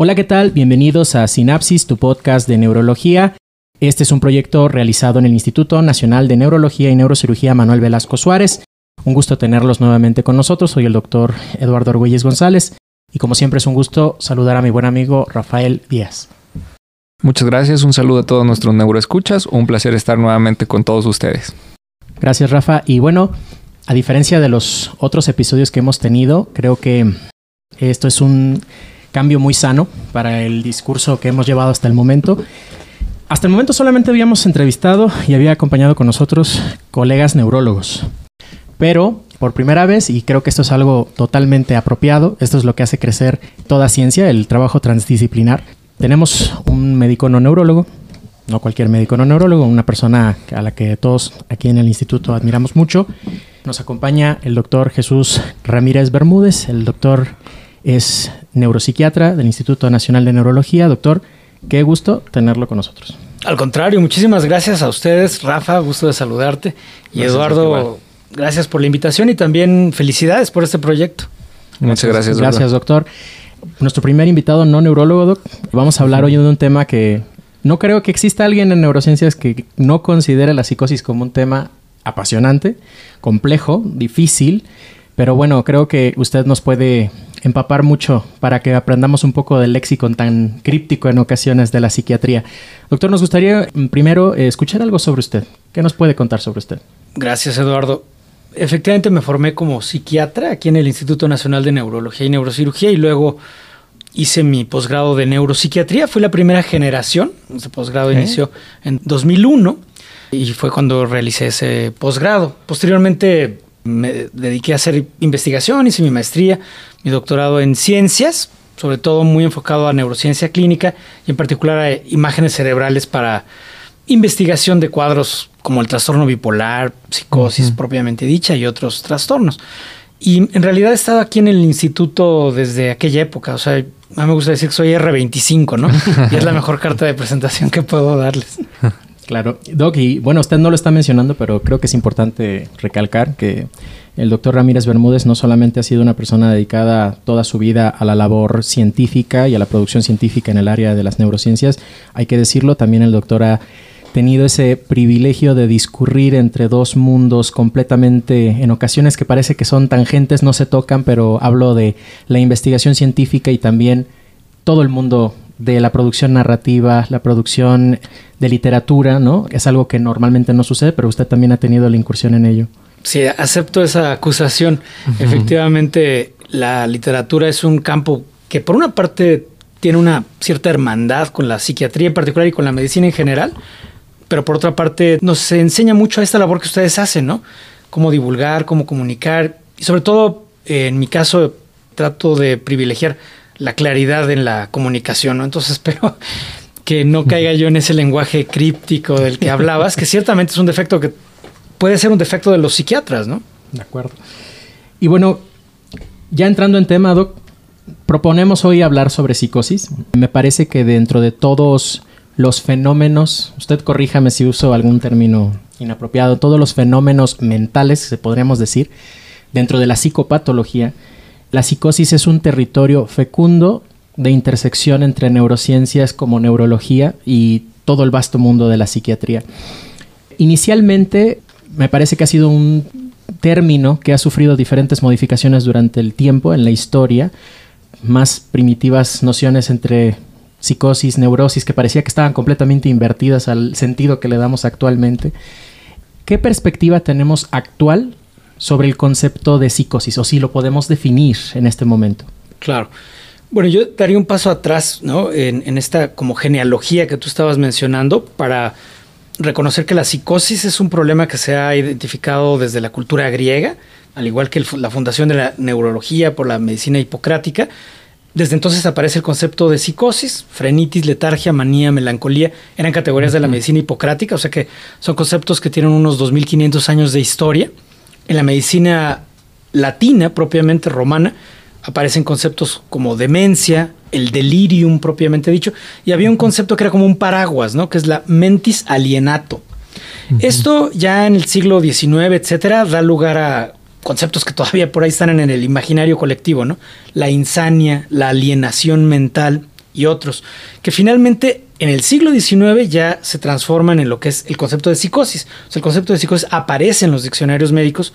Hola, ¿qué tal? Bienvenidos a Sinapsis, tu podcast de neurología. Este es un proyecto realizado en el Instituto Nacional de Neurología y Neurocirugía Manuel Velasco Suárez. Un gusto tenerlos nuevamente con nosotros. Soy el doctor Eduardo Argüelles González y como siempre es un gusto saludar a mi buen amigo Rafael Díaz. Muchas gracias, un saludo a todos nuestros neuroescuchas, un placer estar nuevamente con todos ustedes. Gracias Rafa y bueno, a diferencia de los otros episodios que hemos tenido, creo que esto es un cambio muy sano para el discurso que hemos llevado hasta el momento. Hasta el momento solamente habíamos entrevistado y había acompañado con nosotros colegas neurólogos. Pero por primera vez, y creo que esto es algo totalmente apropiado, esto es lo que hace crecer toda ciencia, el trabajo transdisciplinar. Tenemos un médico no neurólogo, no cualquier médico no neurólogo, una persona a la que todos aquí en el instituto admiramos mucho. Nos acompaña el doctor Jesús Ramírez Bermúdez. El doctor es neuropsiquiatra del Instituto Nacional de Neurología. Doctor, qué gusto tenerlo con nosotros. Al contrario, muchísimas gracias a ustedes, Rafa, gusto de saludarte. Y Eduardo, gracias por la invitación y también felicidades por este proyecto. Muchas gracias. Gracias, doctor. Nuestro primer invitado no neurólogo, doc. Vamos a hablar hoy de un tema que no creo que exista alguien en neurociencias que no considere la psicosis como un tema apasionante, complejo, difícil, pero bueno, creo que usted nos puede empapar mucho para que aprendamos un poco del léxico tan críptico en ocasiones de la psiquiatría. Doctor, nos gustaría mm, primero eh, escuchar algo sobre usted. ¿Qué nos puede contar sobre usted? Gracias, Eduardo. Efectivamente me formé como psiquiatra aquí en el Instituto Nacional de Neurología y Neurocirugía y luego hice mi posgrado de neuropsiquiatría. Fui la primera generación. Ese posgrado inició en 2001 y fue cuando realicé ese posgrado. Posteriormente me dediqué a hacer investigación, hice mi maestría, mi doctorado en ciencias, sobre todo muy enfocado a neurociencia clínica y en particular a imágenes cerebrales para investigación de cuadros como el trastorno bipolar, psicosis propiamente dicha y otros trastornos. Y en realidad he estado aquí en el instituto desde aquella época, o sea, a mí me gusta decir que soy R25, ¿no? y es la mejor carta de presentación que puedo darles. Claro, Doc, y bueno, usted no lo está mencionando, pero creo que es importante recalcar que el doctor Ramírez Bermúdez no solamente ha sido una persona dedicada toda su vida a la labor científica y a la producción científica en el área de las neurociencias, hay que decirlo, también el doctor ha tenido ese privilegio de discurrir entre dos mundos completamente, en ocasiones que parece que son tangentes, no se tocan, pero hablo de la investigación científica y también todo el mundo de la producción narrativa, la producción de literatura, ¿no? Es algo que normalmente no sucede, pero usted también ha tenido la incursión en ello. Sí, acepto esa acusación. Efectivamente, la literatura es un campo que por una parte tiene una cierta hermandad con la psiquiatría en particular y con la medicina en general, pero por otra parte nos enseña mucho a esta labor que ustedes hacen, ¿no? Cómo divulgar, cómo comunicar y sobre todo, en mi caso, trato de privilegiar la claridad en la comunicación, ¿no? Entonces espero que no caiga yo en ese lenguaje críptico del que hablabas, que ciertamente es un defecto que puede ser un defecto de los psiquiatras, ¿no? De acuerdo. Y bueno, ya entrando en tema, Doc, proponemos hoy hablar sobre psicosis. Me parece que dentro de todos los fenómenos, usted corríjame si uso algún término inapropiado, todos los fenómenos mentales, se podríamos decir, dentro de la psicopatología, la psicosis es un territorio fecundo de intersección entre neurociencias como neurología y todo el vasto mundo de la psiquiatría. Inicialmente me parece que ha sido un término que ha sufrido diferentes modificaciones durante el tiempo en la historia, más primitivas nociones entre psicosis, neurosis, que parecía que estaban completamente invertidas al sentido que le damos actualmente. ¿Qué perspectiva tenemos actual sobre el concepto de psicosis o si lo podemos definir en este momento. Claro. Bueno, yo daría un paso atrás, ¿no? En, esta como genealogía que tú estabas mencionando para reconocer que la psicosis es un problema que se ha identificado desde la cultura griega, al igual que la fundación de la neurología por la medicina hipocrática. Desde entonces aparece el concepto de psicosis, frenitis, letargia, manía, melancolía, eran categorías de la medicina hipocrática, o sea que son conceptos que tienen unos 2500 años de historia en la medicina latina, propiamente romana, aparecen conceptos como demencia, el delirium propiamente dicho, y había un concepto que era como un paraguas, ¿no? Que es la mentis alienato. Esto ya en el siglo XIX, etcétera, da lugar a conceptos que todavía por ahí están en el imaginario colectivo, ¿no? La insania, la alienación mental y otros, que finalmente en el siglo XIX ya se transforman en lo que es el concepto de psicosis. O sea, el concepto de psicosis aparece en los diccionarios médicos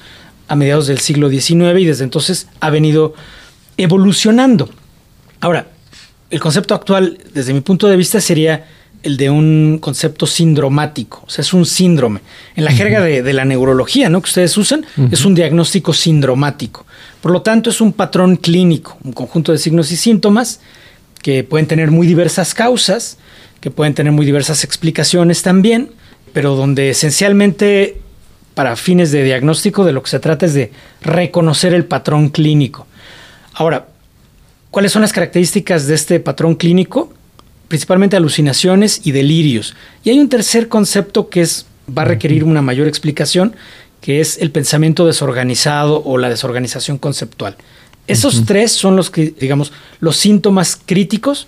a mediados del siglo XIX y desde entonces ha venido evolucionando. Ahora, el concepto actual, desde mi punto de vista, sería el de un concepto sindromático, o sea, es un síndrome. En la jerga de, la neurología, ¿no? Que ustedes usan, es un diagnóstico sindromático. Por lo tanto, es un patrón clínico, un conjunto de signos y síntomas que pueden tener muy diversas causas, que pueden tener muy diversas explicaciones también, pero donde esencialmente para fines de diagnóstico de lo que se trata es de reconocer el patrón clínico. Ahora, ¿cuáles son las características de este patrón clínico? principalmente alucinaciones y delirios. Y hay un tercer concepto que es, va a requerir una mayor explicación, que es el pensamiento desorganizado o la desorganización conceptual. Esos tres son los que, digamos, los síntomas críticos,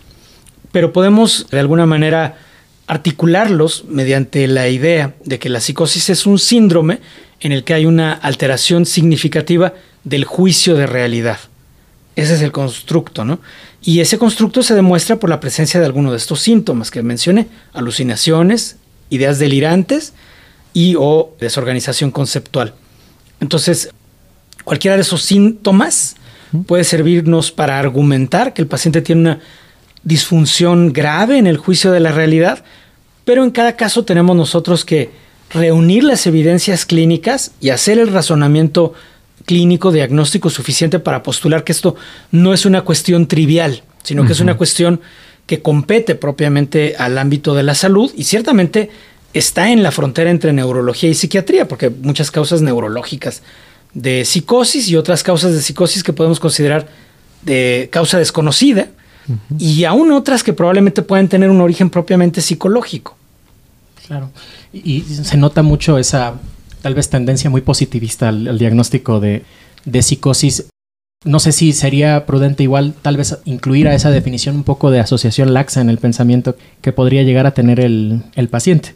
pero podemos de alguna manera articularlos mediante la idea de que la psicosis es un síndrome en el que hay una alteración significativa del juicio de realidad. Ese es el constructo, ¿no? Y ese constructo se demuestra por la presencia de alguno de estos síntomas que mencioné, alucinaciones, ideas delirantes y o desorganización conceptual. Entonces, cualquiera de esos síntomas puede servirnos para argumentar que el paciente tiene una disfunción grave en el juicio de la realidad, pero en cada caso tenemos nosotros que reunir las evidencias clínicas y hacer el razonamiento clínico diagnóstico suficiente para postular que esto no es una cuestión trivial, sino que es una cuestión que compete propiamente al ámbito de la salud y ciertamente está en la frontera entre neurología y psiquiatría, porque muchas causas neurológicas de psicosis y otras causas de psicosis que podemos considerar de causa desconocida y aún otras que probablemente pueden tener un origen propiamente psicológico. Claro. Y se nota mucho esa tal vez tendencia muy positivista al, diagnóstico de, psicosis. No sé si sería prudente igual tal vez incluir a esa definición un poco de asociación laxa en el pensamiento que podría llegar a tener el, paciente.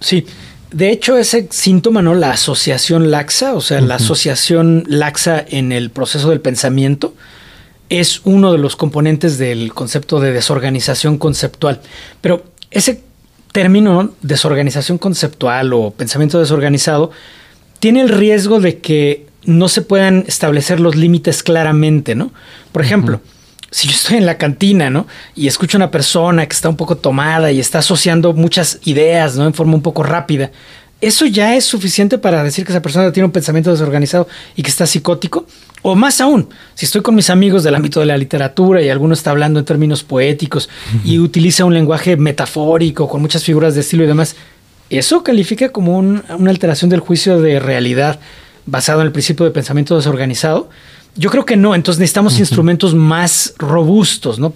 Sí, de hecho, ese síntoma, ¿no? La asociación laxa, o sea, la asociación laxa en el proceso del pensamiento, es uno de los componentes del concepto de desorganización conceptual. Pero ese término desorganización conceptual o pensamiento desorganizado tiene el riesgo de que no se puedan establecer los límites claramente, ¿no? Por ejemplo, si yo estoy en la cantina, ¿no? Y escucho a una persona que está un poco tomada y está asociando muchas ideas, ¿no? En forma un poco rápida, ¿eso ya es suficiente para decir que esa persona tiene un pensamiento desorganizado y que está psicótico? O más aún, si estoy con mis amigos del ámbito de la literatura y alguno está hablando en términos poéticos y utiliza un lenguaje metafórico con muchas figuras de estilo y demás, ¿eso califica como una alteración del juicio de realidad basado en el principio de pensamiento desorganizado? Yo creo que no, entonces necesitamos instrumentos más robustos, ¿no?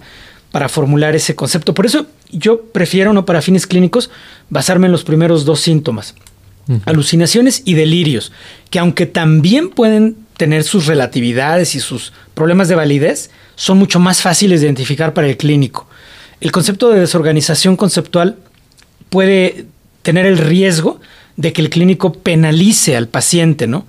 Para formular ese concepto. Por eso yo prefiero, no para fines clínicos, basarme en los primeros dos síntomas. Alucinaciones y delirios, que aunque también pueden tener sus relatividades y sus problemas de validez, son mucho más fáciles de identificar para el clínico. El concepto de desorganización conceptual puede tener el riesgo de que el clínico penalice al paciente, ¿no?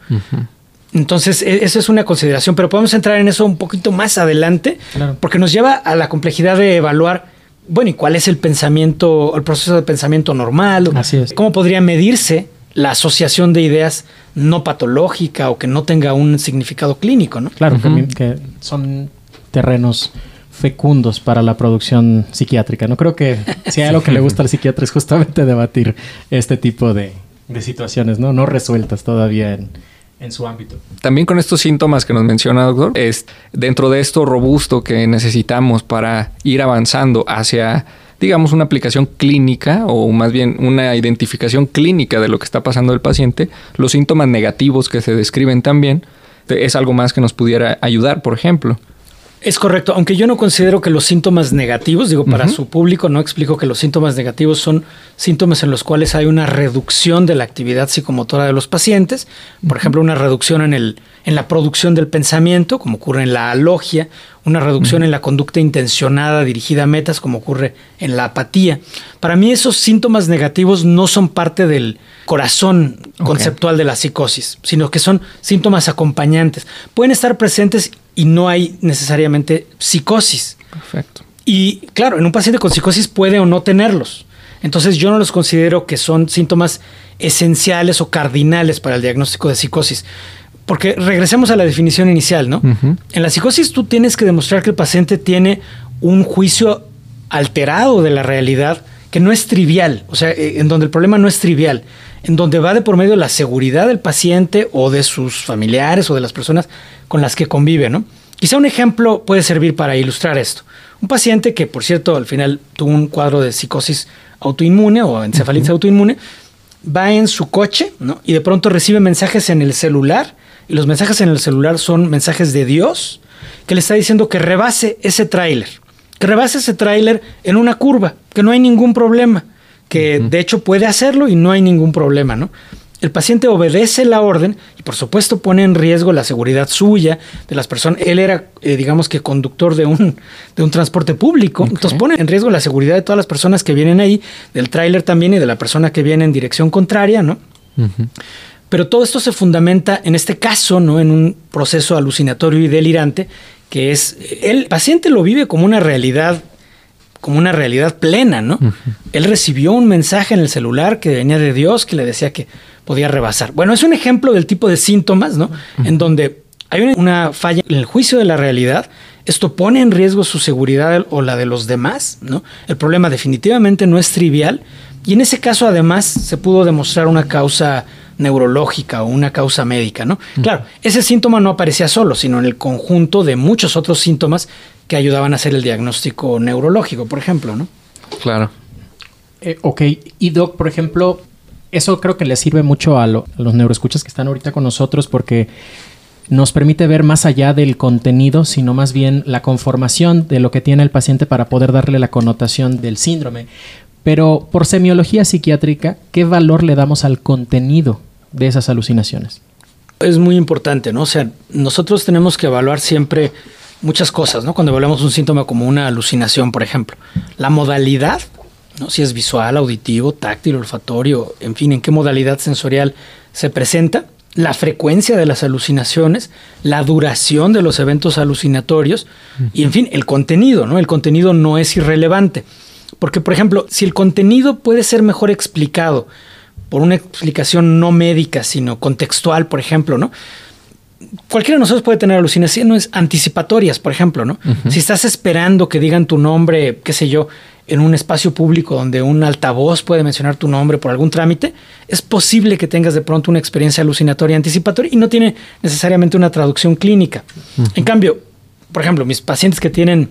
Entonces, e, eso es una consideración, pero podemos entrar en eso un poquito más adelante, porque nos lleva a la complejidad de evaluar, bueno, ¿y cuál es el pensamiento, el proceso de pensamiento normal? Así es. ¿Cómo podría medirse la asociación de ideas no patológica o que no tenga un significado clínico, ¿no? Claro, que, son terrenos fecundos para la producción psiquiátrica. No creo que si hay algo que le gusta al psiquiatra es justamente debatir este tipo de, situaciones, ¿no? No resueltas todavía en, en su ámbito. También con estos síntomas que nos menciona, doctor, es dentro de esto robusto que necesitamos para ir avanzando hacia digamos, una aplicación clínica o más bien una identificación clínica de lo que está pasando el paciente, los síntomas negativos que se describen también, es algo más que nos pudiera ayudar, por ejemplo. Es correcto, aunque yo no considero que los síntomas negativos, digo, para su público no explico que los síntomas negativos son síntomas en los cuales hay una reducción de la actividad psicomotora de los pacientes, por ejemplo, una reducción en, el, en la producción del pensamiento, como ocurre en la alogia, una reducción en la conducta intencionada dirigida a metas, como ocurre en la apatía. Para mí esos síntomas negativos no son parte del corazón conceptual de la psicosis, sino que son síntomas acompañantes. Pueden estar presentes y no hay necesariamente psicosis. Perfecto. Y claro, en un paciente con psicosis puede o no tenerlos. Entonces yo no los considero que son síntomas esenciales o cardinales para el diagnóstico de psicosis. Porque regresemos a la definición inicial, ¿no? En la psicosis tú tienes que demostrar que el paciente tiene un juicio alterado de la realidad que no es trivial, o sea, eh, en donde el problema no es trivial, en donde va de por medio la seguridad del paciente o de sus familiares o de las personas con las que convive, ¿no? Quizá un ejemplo puede servir para ilustrar esto. Un paciente que, por cierto, al final tuvo un cuadro de psicosis autoinmune o encefalitis autoinmune, va en su coche ¿no? y de pronto recibe mensajes en el celular y los mensajes en el celular son mensajes de Dios que le está diciendo que rebase ese tráiler, que rebase ese tráiler en una curva, que no hay ningún problema, que de hecho puede hacerlo y no hay ningún problema, ¿no? El paciente obedece la orden y por supuesto pone en riesgo la seguridad suya, de las personas. Él era, eh, digamos que, conductor de un, de un transporte público. Entonces pone en riesgo la seguridad de todas las personas que vienen ahí, del tráiler también y de la persona que viene en dirección contraria, ¿no? Pero todo esto se fundamenta, en este caso, ¿no? En un proceso alucinatorio y delirante, que es, el paciente lo vive como una realidad como una realidad plena, ¿no? Él recibió un mensaje en el celular que venía de Dios que le decía que podía rebasar. Bueno, es un ejemplo del tipo de síntomas, ¿no? En donde hay una falla en el juicio de la realidad. Esto pone en riesgo su seguridad o la de los demás, ¿no? El problema definitivamente no es trivial y en ese caso además se pudo demostrar una causa neurológica o una causa médica, ¿no? Claro, ese síntoma no aparecía solo, sino en el conjunto de muchos otros síntomas que ayudaban a hacer el diagnóstico neurológico, por ejemplo, ¿no? Claro. Eh, ok, y Doc, por ejemplo, eso creo que le sirve mucho a, a, los neuroescuchas que están ahorita con nosotros porque nos permite ver más allá del contenido, sino más bien la conformación de lo que tiene el paciente para poder darle la connotación del síndrome. Pero por semiología psiquiátrica, ¿qué valor le damos al contenido de esas alucinaciones? Es muy importante, ¿no? O sea, nosotros tenemos que evaluar siempre muchas cosas, ¿no? Cuando evaluamos un síntoma como una alucinación, por ejemplo. La modalidad, ¿no? Si es visual, auditivo, táctil, olfatorio, en fin, en qué modalidad sensorial se presenta. La frecuencia de las alucinaciones, la duración de los eventos alucinatorios y, en fin, el contenido, ¿no? El contenido no es irrelevante. Porque, por ejemplo, si el contenido puede ser mejor explicado por una explicación no médica, sino contextual, por ejemplo, ¿no? Cualquiera de nosotros puede tener alucinaciones anticipatorias, por ejemplo, ¿no? Si estás esperando que digan tu nombre, qué sé yo, en un espacio público donde un altavoz puede mencionar tu nombre por algún trámite, es posible que tengas de pronto una experiencia alucinatoria anticipatoria y no tiene necesariamente una traducción clínica. En cambio, por ejemplo, mis pacientes que tienen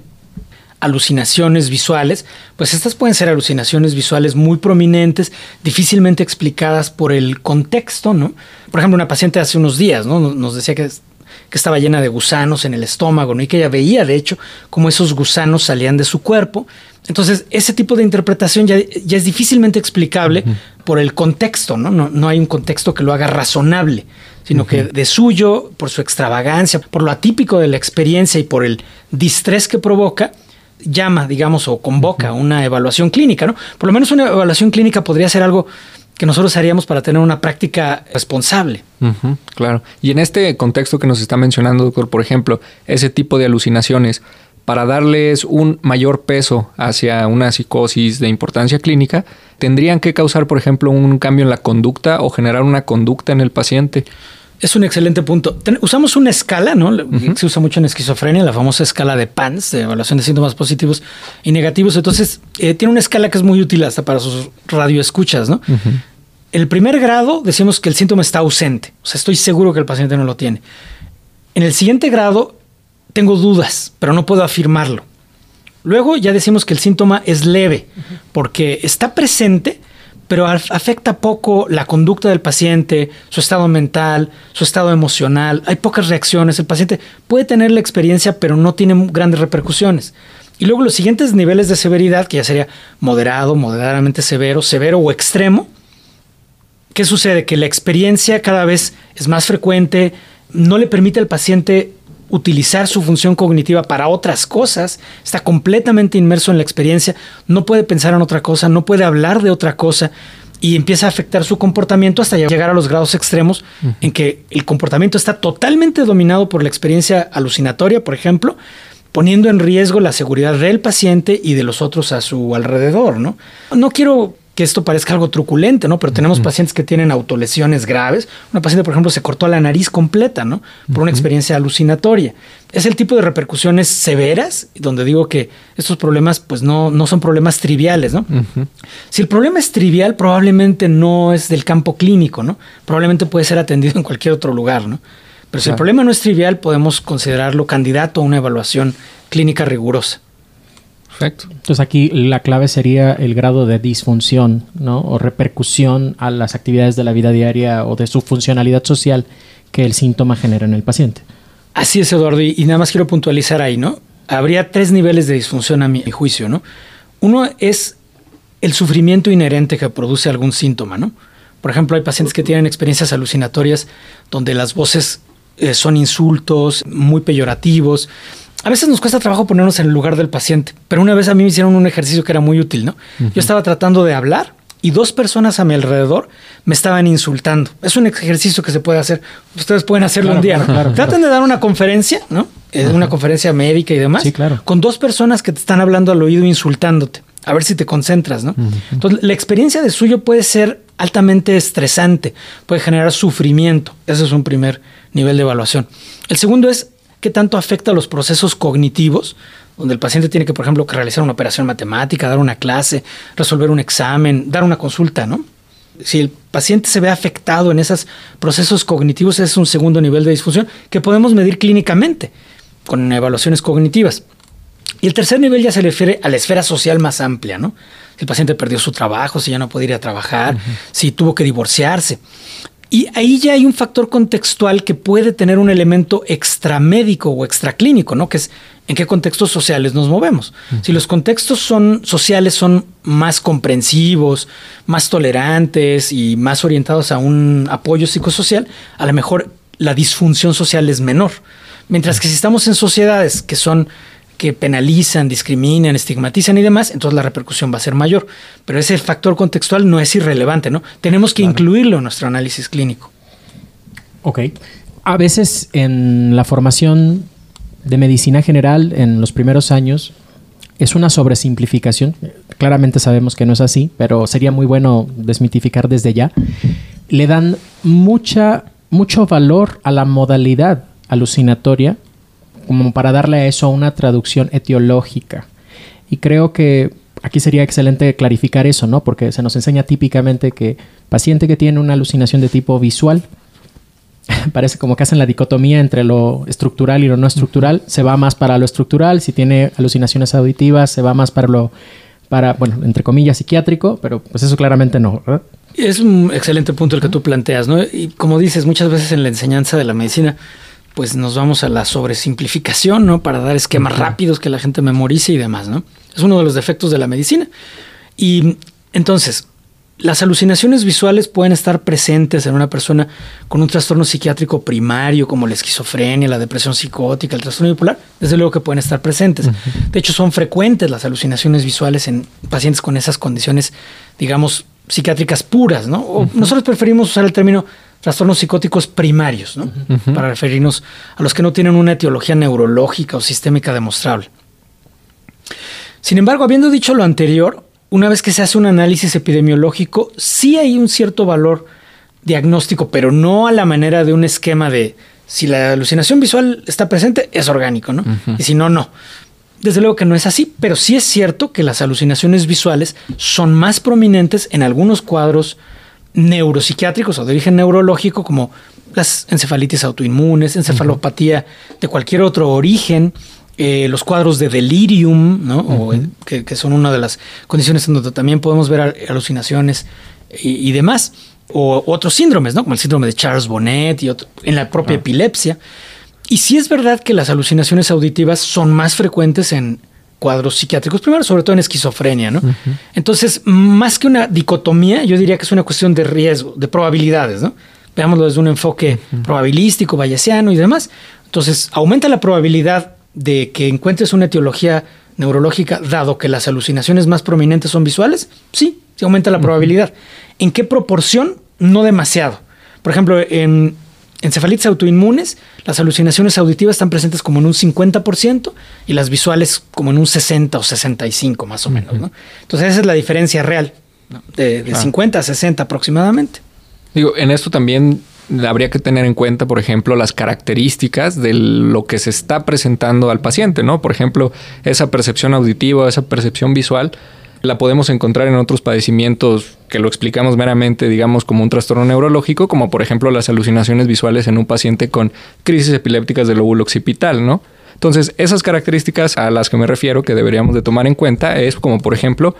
alucinaciones visuales, pues estas pueden ser alucinaciones visuales muy prominentes, difícilmente explicadas por el contexto, ¿no? Por ejemplo, una paciente hace unos días, ¿no? Nos decía que, que estaba llena de gusanos en el estómago, ¿no? Y que ella veía, de hecho, cómo esos gusanos salían de su cuerpo. Entonces, ese tipo de interpretación ya, ya es difícilmente explicable por el contexto, ¿no? ¿no? No hay un contexto que lo haga razonable sino que de suyo, por su extravagancia, por lo atípico de la experiencia y por el distrés que provoca, llama, digamos, o convoca una evaluación clínica, ¿no? Por lo menos una evaluación clínica podría ser algo que nosotros haríamos para tener una práctica responsable. claro. Y en este contexto que nos está mencionando, doctor, por ejemplo, ese tipo de alucinaciones, para darles un mayor peso hacia una psicosis de importancia clínica, tendrían que causar, por ejemplo, un cambio en la conducta o generar una conducta en el paciente. Es un excelente punto. usamos una escala, ¿no? Se usa mucho en esquizofrenia, la famosa escala de PANS, de evaluación de síntomas positivos y negativos. Entonces, eh, tiene una escala que es muy útil hasta para sus radioescuchas, ¿no? El primer grado decimos que el síntoma está ausente. O sea, estoy seguro que el paciente no lo tiene. En el siguiente grado, tengo dudas, pero no puedo afirmarlo. Luego ya decimos que el síntoma es leve, porque está presente, pero afecta poco la conducta del paciente, su estado mental, su estado emocional. Hay pocas reacciones. El paciente puede tener la experiencia, pero no tiene grandes repercusiones. Y luego los siguientes niveles de severidad, que ya sería moderado, moderadamente severo, severo o extremo. ¿Qué sucede? Que la experiencia cada vez es más frecuente, no le permite al paciente utilizar su función cognitiva para otras cosas, está completamente inmerso en la experiencia, no puede pensar en otra cosa, no puede hablar de otra cosa. Y empieza a afectar su comportamiento hasta llegar a los grados extremos en que el comportamiento está totalmente dominado por la experiencia alucinatoria, por ejemplo, poniendo en riesgo la seguridad del paciente y de los otros a su alrededor, ¿no? No quiero que esto parezca algo truculente, ¿no? Pero tenemos pacientes que tienen autolesiones graves. Una paciente, por ejemplo, se cortó la nariz completa, ¿no? Por una experiencia alucinatoria. Es el tipo de repercusiones severas, donde digo que estos problemas, pues no, no son problemas triviales, ¿no? Si el problema es trivial, probablemente no es del campo clínico, ¿no? Probablemente puede ser atendido en cualquier otro lugar, ¿no? Pero si el problema no es trivial, podemos considerarlo candidato a una evaluación clínica rigurosa. Perfecto. Entonces aquí la clave sería el grado de disfunción, ¿no? O repercusión a las actividades de la vida diaria o de su funcionalidad social que el síntoma genera en el paciente. Así es, Eduardo, y, nada más quiero puntualizar ahí, ¿no? Habría tres niveles de disfunción a mi juicio, ¿no? Uno es el sufrimiento inherente que produce algún síntoma, ¿no? Por ejemplo, hay pacientes que tienen experiencias alucinatorias donde las voces eh, son insultos muy peyorativos, a veces nos cuesta trabajo ponernos en el lugar del paciente, pero una vez a mí me hicieron un ejercicio que era muy útil, ¿no? Yo estaba tratando de hablar y dos personas a mi alrededor me estaban insultando. Es un ejercicio que se puede hacer. Ustedes pueden hacerlo un día. Traten de dar una conferencia, ¿no? Eh, una conferencia médica y demás. Sí, claro. Con dos personas que te están hablando al oído insultándote. A ver si te concentras, ¿no? Entonces, la experiencia de suyo puede ser altamente estresante, puede generar sufrimiento. Ese es un primer nivel de evaluación. El segundo es qué tanto afecta los procesos cognitivos, donde el paciente tiene que, por ejemplo, realizar una operación matemática, dar una clase, resolver un examen, dar una consulta, ¿no? Si el paciente se ve afectado en esos procesos cognitivos, es un segundo nivel de disfunción que podemos medir clínicamente con evaluaciones cognitivas. Y el tercer nivel ya se refiere a la esfera social más amplia, ¿no? Si el paciente perdió su trabajo, si ya no puede ir a trabajar, si tuvo que divorciarse. Y ahí ya hay un factor contextual que puede tener un elemento extramédico o extraclínico, ¿no? Que es en qué contextos sociales nos movemos. Si los contextos son sociales son más comprensivos, más tolerantes y más orientados a un apoyo psicosocial, a lo mejor la disfunción social es menor. Mientras que si estamos en sociedades que son que penalizan, discriminan, estigmatizan y demás, entonces la repercusión va a ser mayor. Pero ese factor contextual no es irrelevante, ¿no? Tenemos que incluirlo en nuestro análisis clínico. Ok. A veces en la formación de medicina general, en los primeros años, es una sobresimplificación. Claramente sabemos que no es así, pero sería muy bueno desmitificar desde ya. Le dan mucha, mucho valor a la modalidad alucinatoria como para darle a eso una traducción etiológica. Y creo que aquí sería excelente clarificar eso, ¿no? Porque se nos enseña típicamente que paciente que tiene una alucinación de tipo visual, parece como que hacen la dicotomía entre lo estructural y lo no estructural, se va más para lo estructural, si tiene alucinaciones auditivas, se va más para lo, para, bueno, entre comillas, psiquiátrico, pero pues eso claramente no, ¿verdad? Es un excelente punto el que tú planteas, ¿no? Y como dices, muchas veces en la enseñanza de la medicina pues nos vamos a la sobresimplificación, ¿no? Para dar esquemas rápidos que la gente memorice y demás, ¿no? Es uno de los defectos de la medicina. Y entonces, las alucinaciones visuales pueden estar presentes en una persona con un trastorno psiquiátrico primario como la esquizofrenia, la depresión psicótica, el trastorno bipolar, desde luego que pueden estar presentes. De hecho, son frecuentes las alucinaciones visuales en pacientes con esas condiciones, digamos, psiquiátricas puras, ¿no? nosotros preferimos usar el término trastornos psicóticos primarios, ¿no? Para referirnos a los que no tienen una etiología neurológica o sistémica demostrable. Sin embargo, habiendo dicho lo anterior, una vez que se hace un análisis epidemiológico, sí hay un cierto valor diagnóstico, pero no a la manera de un esquema de si la alucinación visual está presente, es orgánico, ¿no? Y si no, no. Desde luego que no es así, pero sí es cierto que las alucinaciones visuales son más prominentes en algunos cuadros neuropsiquiátricos o de origen neurológico, como las encefalitis autoinmunes, encefalopatía de cualquier otro origen, eh, los cuadros de delirium, ¿no? que, son una de las condiciones en donde también podemos ver alucinaciones y, demás, o otros síndromes, ¿no? como el síndrome de Charles Bonnet y en la propia epilepsia. Y sí es verdad que las alucinaciones auditivas son más frecuentes en cuadros psiquiátricos, primero sobre todo en esquizofrenia, ¿no? Entonces, más que una dicotomía, yo diría que es una cuestión de riesgo, de probabilidades, ¿no? Veámoslo desde un enfoque probabilístico, bayesiano y demás. Entonces, aumenta la probabilidad de que encuentres una etiología neurológica, dado que las alucinaciones más prominentes son visuales, sí, sí aumenta la probabilidad. ¿En qué proporción? No demasiado. Por ejemplo, en encefalitis autoinmunes, las alucinaciones auditivas están presentes como en un 50% y las visuales como en un 60 o 65 más o menos. ¿no? Entonces esa es la diferencia real, de, 50 a 60 aproximadamente. Digo, en esto también habría que tener en cuenta, por ejemplo, las características de lo que se está presentando al paciente, ¿no? Por ejemplo, esa percepción auditiva, esa percepción visual, la podemos encontrar en otros padecimientos que lo explicamos meramente, digamos, como un trastorno neurológico, como por ejemplo las alucinaciones visuales en un paciente con crisis epilépticas del lóbulo occipital, ¿no? Entonces, esas características a las que me refiero que deberíamos de tomar en cuenta es como, por ejemplo,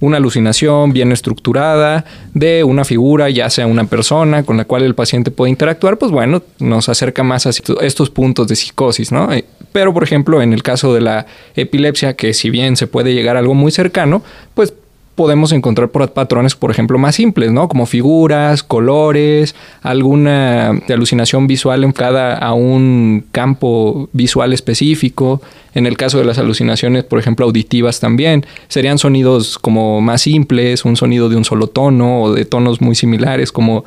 una alucinación bien estructurada de una figura, ya sea una persona con la cual el paciente puede interactuar, pues bueno, nos acerca más a estos puntos de psicosis, ¿no? Eh, pero, por ejemplo, en el caso de la epilepsia, que si bien se puede llegar a algo muy cercano, pues podemos encontrar patrones, por ejemplo, más simples, ¿no? Como figuras, colores, alguna alucinación visual enfocada a un campo visual específico. En el caso de las alucinaciones, por ejemplo, auditivas también, serían sonidos como más simples, un sonido de un solo tono o de tonos muy similares, como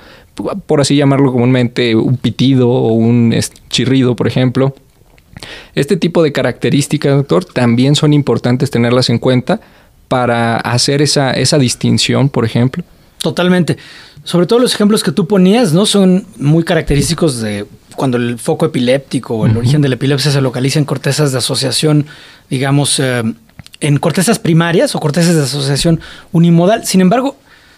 por así llamarlo comúnmente, un pitido o un chirrido, por ejemplo. Este tipo de características, doctor, también son importantes tenerlas en cuenta para hacer esa, esa distinción, por ejemplo? Totalmente. Sobre todo los ejemplos que tú ponías, ¿no? Son muy característicos de cuando el foco epiléptico o el origen de la epilepsia se localiza en cortezas de asociación, digamos, eh, en cortezas primarias o cortezas de asociación unimodal. Sin embargo,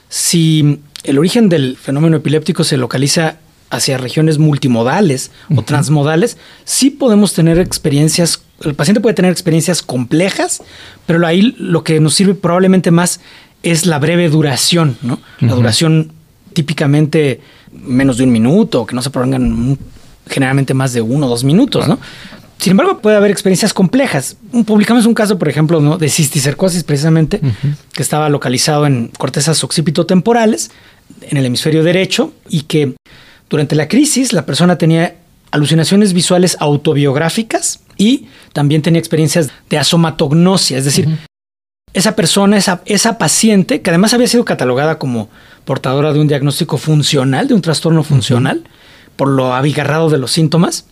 si el origen del fenómeno epiléptico se localiza hacia regiones multimodales o transmodales, sí podemos tener experiencias el paciente puede tener experiencias complejas, pero ahí lo que nos sirve probablemente más es la breve duración, ¿no? La duración típicamente menos de un minuto, que no se prolongan generalmente más de uno o dos minutos, ¿no? Sin embargo, puede haber experiencias complejas. Publicamos un caso, por ejemplo, de cisticercosis, precisamente, que estaba localizado en cortezas occipitotemporales, en el hemisferio derecho, y que durante la crisis la persona tenía alucinaciones visuales autobiográficas y también tenía experiencias de asomatognosia, es decir, esa persona, esa, esa paciente, que además había sido catalogada como portadora de un diagnóstico funcional, de un trastorno funcional, por lo abigarrado de los síntomas,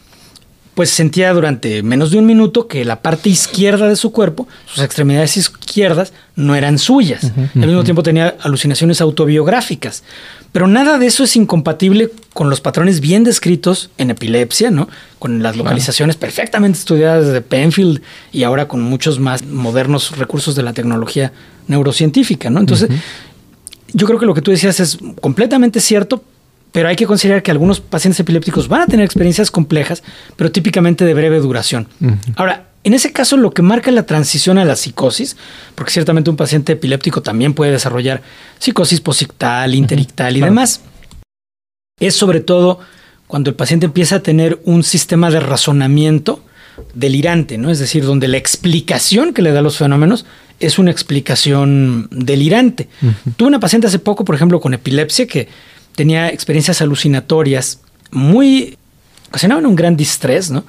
pues sentía durante menos de un minuto que la parte izquierda de su cuerpo, sus extremidades izquierdas, no eran suyas. Al mismo tiempo tenía alucinaciones autobiográficas. Pero nada de eso es incompatible con los patrones bien descritos en epilepsia, ¿no? Con las localizaciones perfectamente estudiadas de Penfield y ahora con muchos más modernos recursos de la tecnología neurocientífica, ¿no? Entonces, yo creo que lo que tú decías es completamente cierto, pero hay que considerar que algunos pacientes epilépticos van a tener experiencias complejas, pero típicamente de breve duración. Ahora, en ese caso, lo que marca la transición a la psicosis, porque ciertamente un paciente epiléptico también puede desarrollar psicosis posictal, interictal y demás, es sobre todo cuando el paciente empieza a tener un sistema de razonamiento delirante, ¿no? Es decir, donde la explicación que le da los fenómenos es una explicación delirante. Tuve una paciente hace poco, por ejemplo, con epilepsia que tenía experiencias alucinatorias muy... ocasionaban un gran distrés, ¿no?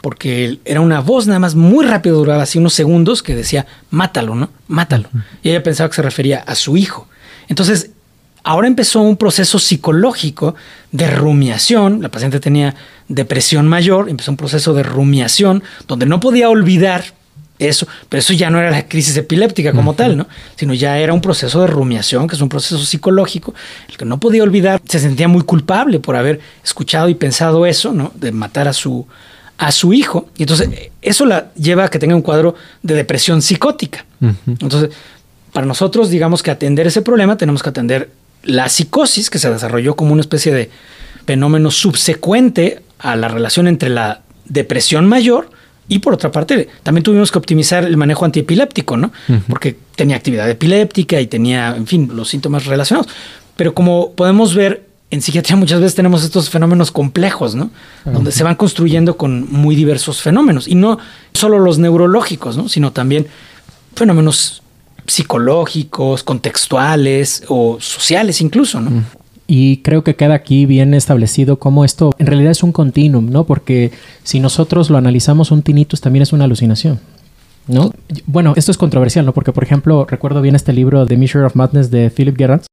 Porque era una voz nada más muy rápido, duraba así unos segundos, que decía, mátalo, ¿no? Mátalo. Y ella pensaba que se refería a su hijo. Entonces, ahora empezó un proceso psicológico de rumiación. La paciente tenía depresión mayor, empezó un proceso de rumiación donde no podía olvidar eso, pero eso ya no era la crisis epiléptica como tal, ¿no? Sino ya era un proceso de rumiación, que es un proceso psicológico, el que no podía olvidar, se sentía muy culpable por haber escuchado y pensado eso, ¿no? De matar a su, a su hijo. Y entonces eso la lleva a que tenga un cuadro de depresión psicótica. Entonces, para nosotros, digamos que atender ese problema, tenemos que atender la psicosis, que se desarrolló como una especie de fenómeno subsecuente a la relación entre la depresión mayor, y por otra parte, también tuvimos que optimizar el manejo antiepiléptico, ¿no? Porque tenía actividad epiléptica y tenía, en fin, los síntomas relacionados. Pero como podemos ver, en psiquiatría muchas veces tenemos estos fenómenos complejos, ¿no? Donde se van construyendo con muy diversos fenómenos. Y no solo los neurológicos, ¿no? Sino también fenómenos psicológicos, contextuales o sociales incluso, ¿no? Y creo que queda aquí bien establecido cómo esto en realidad es un continuum, ¿no? Porque si nosotros lo analizamos, un tinnitus también es una alucinación. ¿No? Bueno, esto es controversial, ¿no? Porque, por ejemplo, recuerdo bien este libro The Measure of Madness de Philip Gerrans,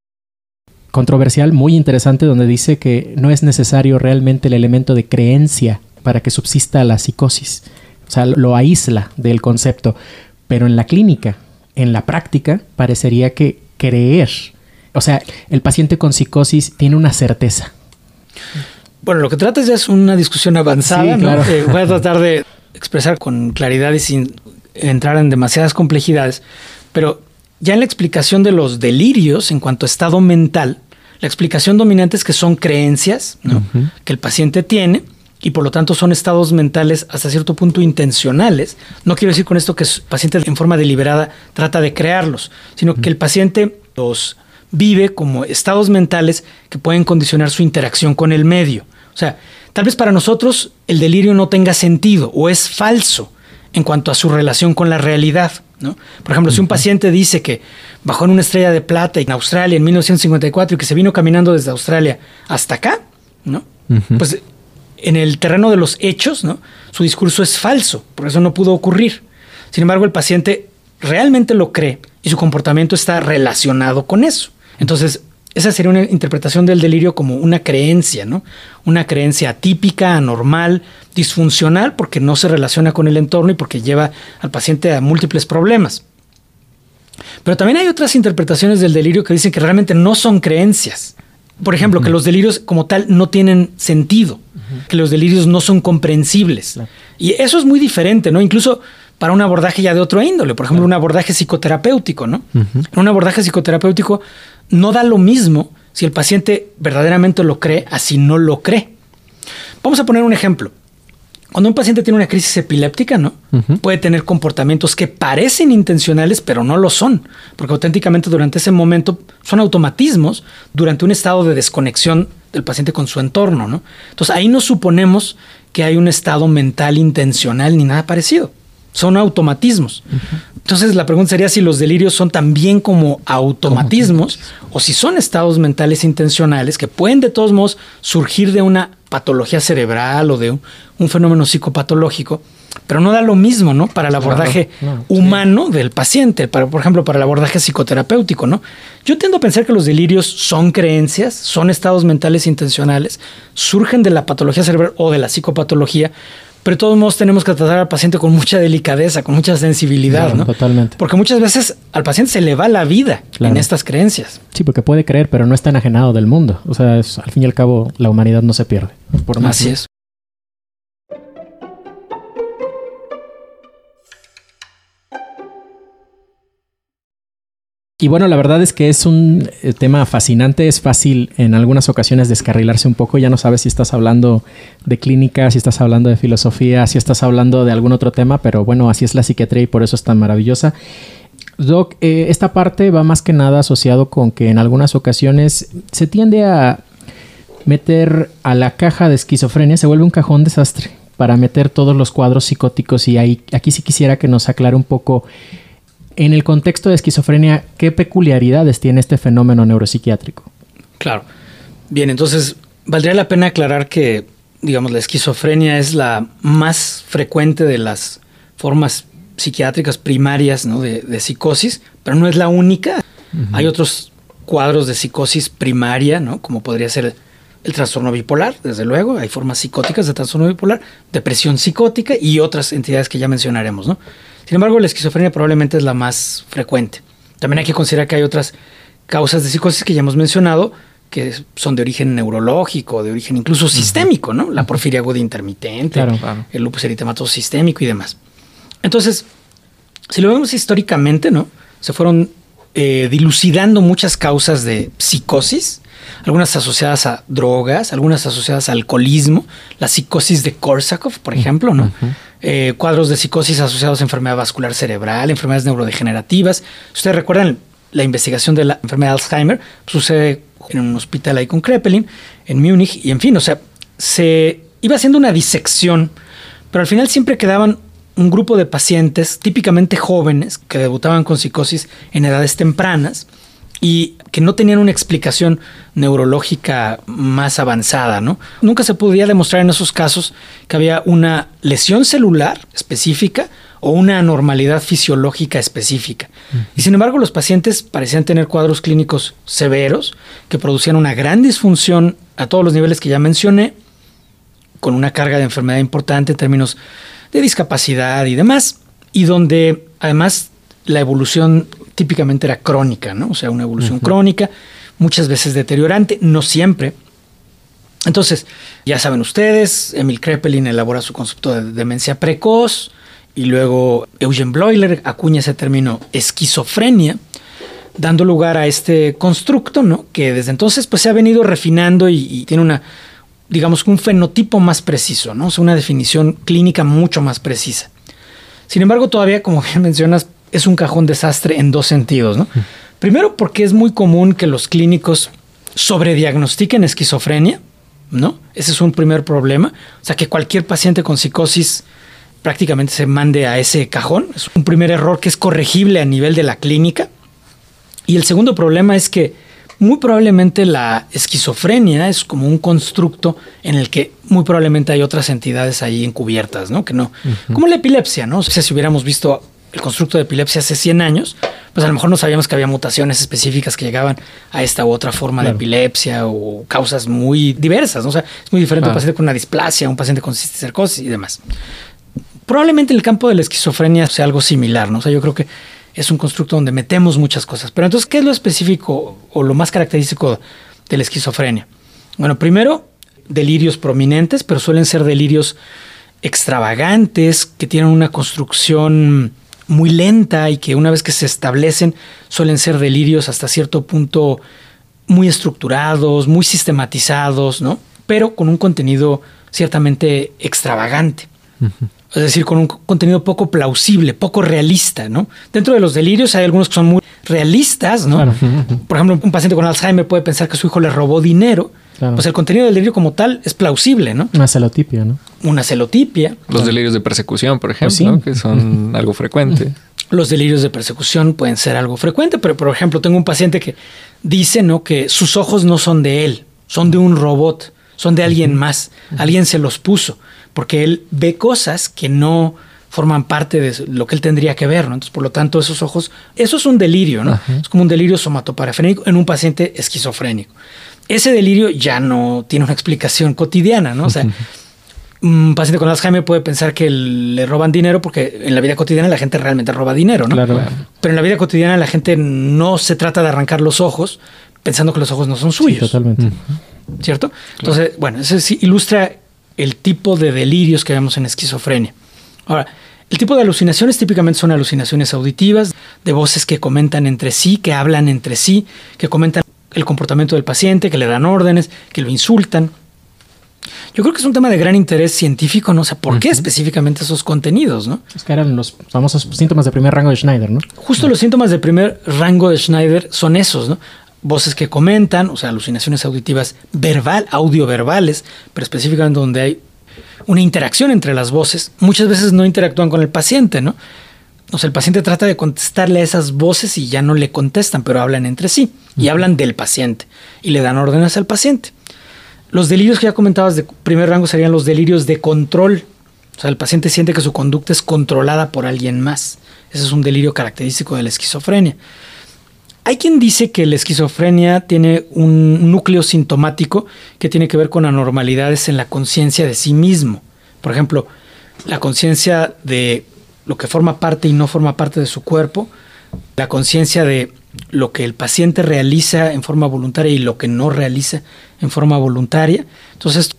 controversial, muy interesante, donde dice que no es necesario realmente el elemento de creencia para que subsista la psicosis. O sea, lo aísla del concepto. Pero en la clínica, en la práctica, parecería que creer, o sea, el paciente con psicosis tiene una certeza. Bueno, lo que tratas ya es una discusión avanzada. claro. Eh, voy a tratar de expresar con claridad y sin entrar en demasiadas complejidades, pero ya en la explicación de los delirios en cuanto a estado mental, la explicación dominante es que son creencias que el paciente tiene y por lo tanto son estados mentales hasta cierto punto intencionales. No quiero decir con esto que el paciente en forma deliberada trata de crearlos, sino que el paciente los vive como estados mentales que pueden condicionar su interacción con el medio. O sea, tal vez para nosotros el delirio no tenga sentido o es falso en cuanto a su relación con la realidad. ¿no? Por ejemplo, si un paciente dice que bajó en una estrella de plata en Australia en 1954 y que se vino caminando desde Australia hasta acá, ¿no? pues en el terreno de los hechos, ¿no? su discurso es falso, por eso no pudo ocurrir. Sin embargo, el paciente realmente lo cree y su comportamiento está relacionado con eso. Entonces, esa sería una interpretación del delirio como una creencia, ¿no? Una creencia atípica, anormal, disfuncional, porque no se relaciona con el entorno y porque lleva al paciente a múltiples problemas. Pero también hay otras interpretaciones del delirio que dicen que realmente no son creencias. Por ejemplo, que los delirios como tal no tienen sentido, que los delirios no son comprensibles. Y eso es muy diferente, ¿no? Incluso para un abordaje ya de otro índole, por ejemplo, un abordaje psicoterapéutico, ¿no? Un abordaje psicoterapéutico no da lo mismo si el paciente verdaderamente lo cree así no lo cree. Vamos a poner un ejemplo. Cuando un paciente tiene una crisis epiléptica, ¿no? Puede tener comportamientos que parecen intencionales, pero no lo son, porque auténticamente durante ese momento son automatismos durante un estado de desconexión del paciente con su entorno, ¿no? Entonces ahí no suponemos que hay un estado mental intencional ni nada parecido. Son automatismos. Entonces la pregunta sería si los delirios son también como automatismos o si son estados mentales intencionales que pueden de todos modos surgir de una patología cerebral o de un, fenómeno psicopatológico, pero no da lo mismo, ¿no? Para el abordaje humano del paciente, para, por ejemplo, para el abordaje psicoterapéutico, ¿no? Yo tiendo a pensar que los delirios son creencias, son estados mentales intencionales, surgen de la patología cerebral o de la psicopatología, pero de todos modos tenemos que tratar al paciente con mucha delicadeza, con mucha sensibilidad, ¿no? Totalmente. Porque muchas veces al paciente se le va la vida en estas creencias. Sí, porque puede creer, pero no está enajenado del mundo. O sea, al fin y al cabo, la humanidad no se pierde. Por más Así es. Y bueno, la verdad es que es un eh, tema fascinante, es fácil en algunas ocasiones descarrilarse un poco, ya no sabes si estás hablando de clínica, si estás hablando de filosofía, si estás hablando de algún otro tema, pero bueno, así es la psiquiatría y por eso es tan maravillosa. Doc, eh, esta parte va más que nada asociado con que en algunas ocasiones se tiende a meter a la caja de esquizofrenia, se vuelve un cajón desastre para meter todos los cuadros psicóticos y ahí, aquí sí quisiera que nos aclare un poco en el contexto de esquizofrenia, ¿qué peculiaridades tiene este fenómeno neuropsiquiátrico? Claro. Bien, entonces valdría la pena aclarar que, digamos, la esquizofrenia es la más frecuente de las formas psiquiátricas primarias ¿no? de, psicosis, pero no es la única. Hay otros cuadros de psicosis primaria, ¿no? como podría ser el trastorno bipolar, desde luego, hay formas psicóticas de trastorno bipolar, depresión psicótica y otras entidades que ya mencionaremos, ¿no? Sin embargo, la esquizofrenia probablemente es la más frecuente. También hay que considerar que hay otras causas de psicosis que ya hemos mencionado, que son de origen neurológico, de origen incluso sistémico, ¿no? La porfiria aguda intermitente, el lupus eritematoso sistémico y demás. Entonces, si lo vemos históricamente, ¿no? Se fueron eh, dilucidando muchas causas de psicosis, algunas asociadas a drogas, algunas asociadas al alcoholismo, la psicosis de Korsakoff, por ejemplo, ¿no? Eh, cuadros de psicosis asociados a enfermedad vascular cerebral, enfermedades neurodegenerativas. Ustedes recuerdan la investigación de la enfermedad de Alzheimer, sucede en un hospital ahí con Kreppelin, en Múnich, y en fin, o sea, se iba haciendo una disección, pero al final siempre quedaban un grupo de pacientes, típicamente jóvenes, que debutaban con psicosis en edades tempranas, y que no tenían una explicación neurológica más avanzada, ¿no? Nunca se podía demostrar en esos casos que había una lesión celular específica o una anormalidad fisiológica específica. Y sin embargo, los pacientes parecían tener cuadros clínicos severos que producían una gran disfunción a todos los niveles que ya mencioné, con una carga de enfermedad importante en términos de discapacidad y demás, y donde además la evolución típicamente era crónica, ¿no? O sea, una evolución crónica, muchas veces deteriorante, no siempre. Entonces, ya saben ustedes, Emil Kreppelin elabora su concepto de demencia precoz y luego Eugen Bleuler acuña ese término esquizofrenia, dando lugar a este constructo, ¿no? Que desde entonces pues se ha venido refinando y, y tiene una, digamos, un fenotipo más preciso, ¿no? O sea, una definición clínica mucho más precisa. Sin embargo, todavía, como bien mencionas, es un cajón desastre en dos sentidos, ¿no? Primero, porque es muy común que los clínicos sobrediagnostiquen esquizofrenia, ¿no? Ese es un primer problema. O sea, que cualquier paciente con psicosis prácticamente se mande a ese cajón. Es un primer error que es corregible a nivel de la clínica. Y el segundo problema es que muy probablemente la esquizofrenia es como un constructo en el que muy probablemente hay otras entidades ahí encubiertas, ¿no? Que no, como la epilepsia, ¿no? O sea, si hubiéramos visto el constructo de epilepsia hace 100 años, pues a lo mejor no sabíamos que había mutaciones específicas que llegaban a esta u otra forma Claro. de epilepsia o causas muy diversas, ¿no? O sea, es muy diferente un Ah. paciente con una displasia, un paciente con cisticercosis y demás. Probablemente en el campo de la esquizofrenia sea algo similar, ¿no? O sea, yo creo que es un constructo donde metemos muchas cosas. Pero entonces, ¿qué es lo específico o lo más característico de la esquizofrenia? Bueno, primero, delirios prominentes, pero suelen ser delirios extravagantes, que tienen una construcción muy lenta y que una vez que se establecen suelen ser delirios hasta cierto punto muy estructurados, muy sistematizados, ¿no? Pero con un contenido ciertamente extravagante. Es decir, con un co- contenido poco plausible, poco realista, ¿no? Dentro de los delirios hay algunos que son muy realistas, ¿no? Claro. Por ejemplo, un paciente con Alzheimer puede pensar que su hijo le robó dinero. Claro. Pues el contenido del delirio como tal es plausible, ¿no? Una celotipia, ¿no? Una celotipia, Los delirios de persecución, por ejemplo, Pues sí. ¿no? que son algo frecuente. los delirios de persecución pueden ser algo frecuente, pero por ejemplo, tengo un paciente que dice, ¿no? Que sus ojos no son de él, son de un robot, son de alguien más, alguien se los puso, porque él ve cosas que no forman parte de lo que él tendría que ver, ¿no? Entonces, por lo tanto, esos ojos, eso es un delirio, ¿no? Ajá. Es como un delirio somatoparafrénico en un paciente esquizofrénico. Ese delirio ya no tiene una explicación cotidiana, ¿no? O sea, un paciente con Alzheimer puede pensar que le roban dinero porque en la vida cotidiana la gente realmente roba dinero, ¿no? Claro. Pero en la vida cotidiana la gente no se trata de arrancar los ojos pensando que los ojos no son Sí, suyos, totalmente. ¿cierto? Entonces, bueno, eso sí ilustra el tipo de delirios que vemos en esquizofrenia. Ahora, el tipo de alucinaciones típicamente son alucinaciones auditivas, de voces que comentan entre sí, que hablan entre sí, que comentan el comportamiento del paciente, que le dan órdenes, que lo insultan. Yo creo que es un tema de gran interés científico, no sé por qué específicamente esos contenidos, ¿no? Es que eran los famosos síntomas de primer rango de Schneider, ¿no? Justo los síntomas de primer rango de Schneider son esos, ¿no? Voces que comentan, o sea, alucinaciones auditivas verbal, audioverbales, pero específicamente donde hay una interacción entre las voces. Muchas veces no interactúan con el paciente, ¿no? O sea, el paciente trata de contestarle a esas voces y ya no le contestan, pero hablan entre sí y hablan del paciente y le dan órdenes al paciente. Los delirios que ya comentabas de primer rango serían los delirios de control. O sea, el paciente siente que su conducta es controlada por alguien más. Ese es un delirio característico de la esquizofrenia. Hay quien dice que la esquizofrenia tiene un núcleo sintomático que tiene que ver con anormalidades en la conciencia de sí mismo. Por ejemplo, la conciencia de lo que forma parte y no forma parte de su cuerpo, la conciencia de lo que el paciente realiza en forma voluntaria y lo que no realiza en forma voluntaria. Entonces,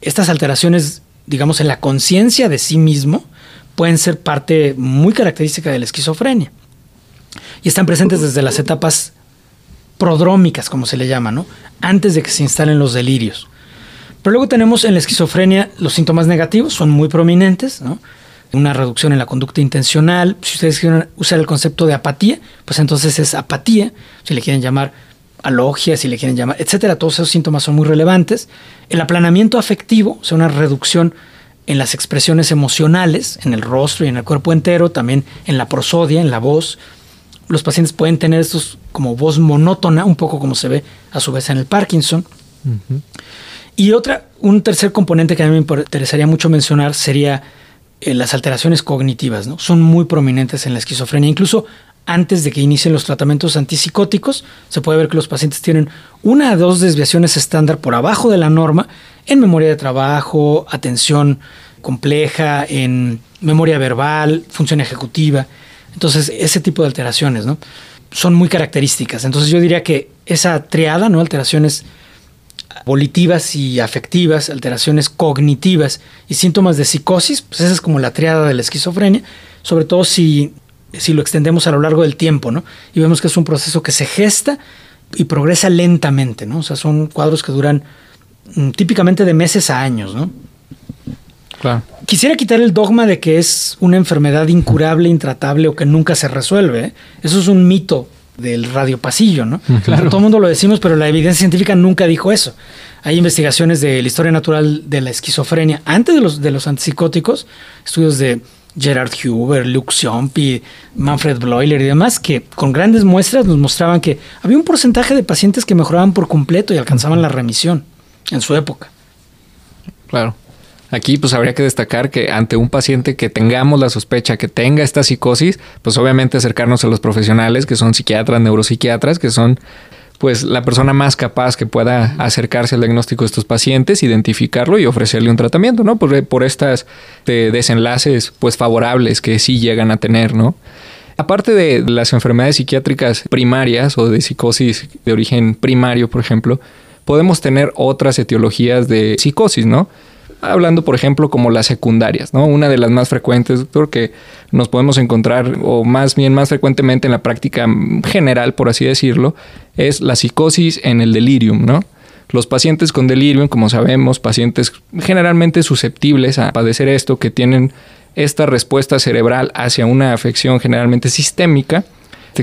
estas alteraciones, digamos, en la conciencia de sí mismo, pueden ser parte muy característica de la esquizofrenia. Y están presentes desde las etapas prodrómicas, como se le llama, ¿no? Antes de que se instalen los delirios. Pero luego tenemos en la esquizofrenia los síntomas negativos, son muy prominentes, ¿no? Una reducción en la conducta intencional. Si ustedes quieren usar el concepto de apatía, pues entonces es apatía, si le quieren llamar alogia, si le quieren llamar, etcétera. Todos esos síntomas son muy relevantes. El aplanamiento afectivo, o sea, una reducción en las expresiones emocionales, en el rostro y en el cuerpo entero, también en la prosodia, en la voz. Los pacientes pueden tener estos como voz monótona, un poco como se ve a su vez en el Parkinson. Y otra, un tercer componente que a mí me interesaría mucho mencionar sería eh, las alteraciones cognitivas, ¿no? Son muy prominentes en la esquizofrenia. Incluso antes de que inicien los tratamientos antipsicóticos, se puede ver que los pacientes tienen una o dos desviaciones estándar por abajo de la norma en memoria de trabajo, atención compleja, en memoria verbal, función ejecutiva. Entonces, ese tipo de alteraciones, ¿no? Son muy características. Entonces, yo diría que esa triada, ¿no? Alteraciones volitivas y afectivas, alteraciones cognitivas y síntomas de psicosis, pues esa es como la triada de la esquizofrenia, sobre todo si, si lo extendemos a lo largo del tiempo, ¿no? Y vemos que es un proceso que se gesta y progresa lentamente, ¿no? O sea, son cuadros que duran mm, típicamente de meses a años, ¿no? Claro. Quisiera quitar el dogma de que es una enfermedad incurable, intratable o que nunca se resuelve. ¿eh? Eso es un mito del radiopasillo, ¿no? Claro. Todo el mundo lo decimos, pero la evidencia científica nunca dijo eso. Hay investigaciones de la historia natural de la esquizofrenia antes de los, de los antipsicóticos, estudios de Gerard Huber, Luke Ciompi, Manfred Bloiler y demás, que con grandes muestras nos mostraban que había un porcentaje de pacientes que mejoraban por completo y alcanzaban la remisión en su época. Claro. Aquí pues habría que destacar que ante un paciente que tengamos la sospecha que tenga esta psicosis, pues obviamente acercarnos a los profesionales que son psiquiatras, neuropsiquiatras, que son pues la persona más capaz que pueda acercarse al diagnóstico de estos pacientes, identificarlo y ofrecerle un tratamiento, ¿no? Por, por estas desenlaces pues favorables que sí llegan a tener, ¿no? Aparte de las enfermedades psiquiátricas primarias o de psicosis de origen primario, por ejemplo, podemos tener otras etiologías de psicosis, ¿no? Hablando, por ejemplo, como las secundarias, ¿no? Una de las más frecuentes, doctor, que nos podemos encontrar, o más bien más frecuentemente en la práctica general, por así decirlo, es la psicosis en el delirium, ¿no? Los pacientes con delirium, como sabemos, pacientes generalmente susceptibles a padecer esto, que tienen esta respuesta cerebral hacia una afección generalmente sistémica,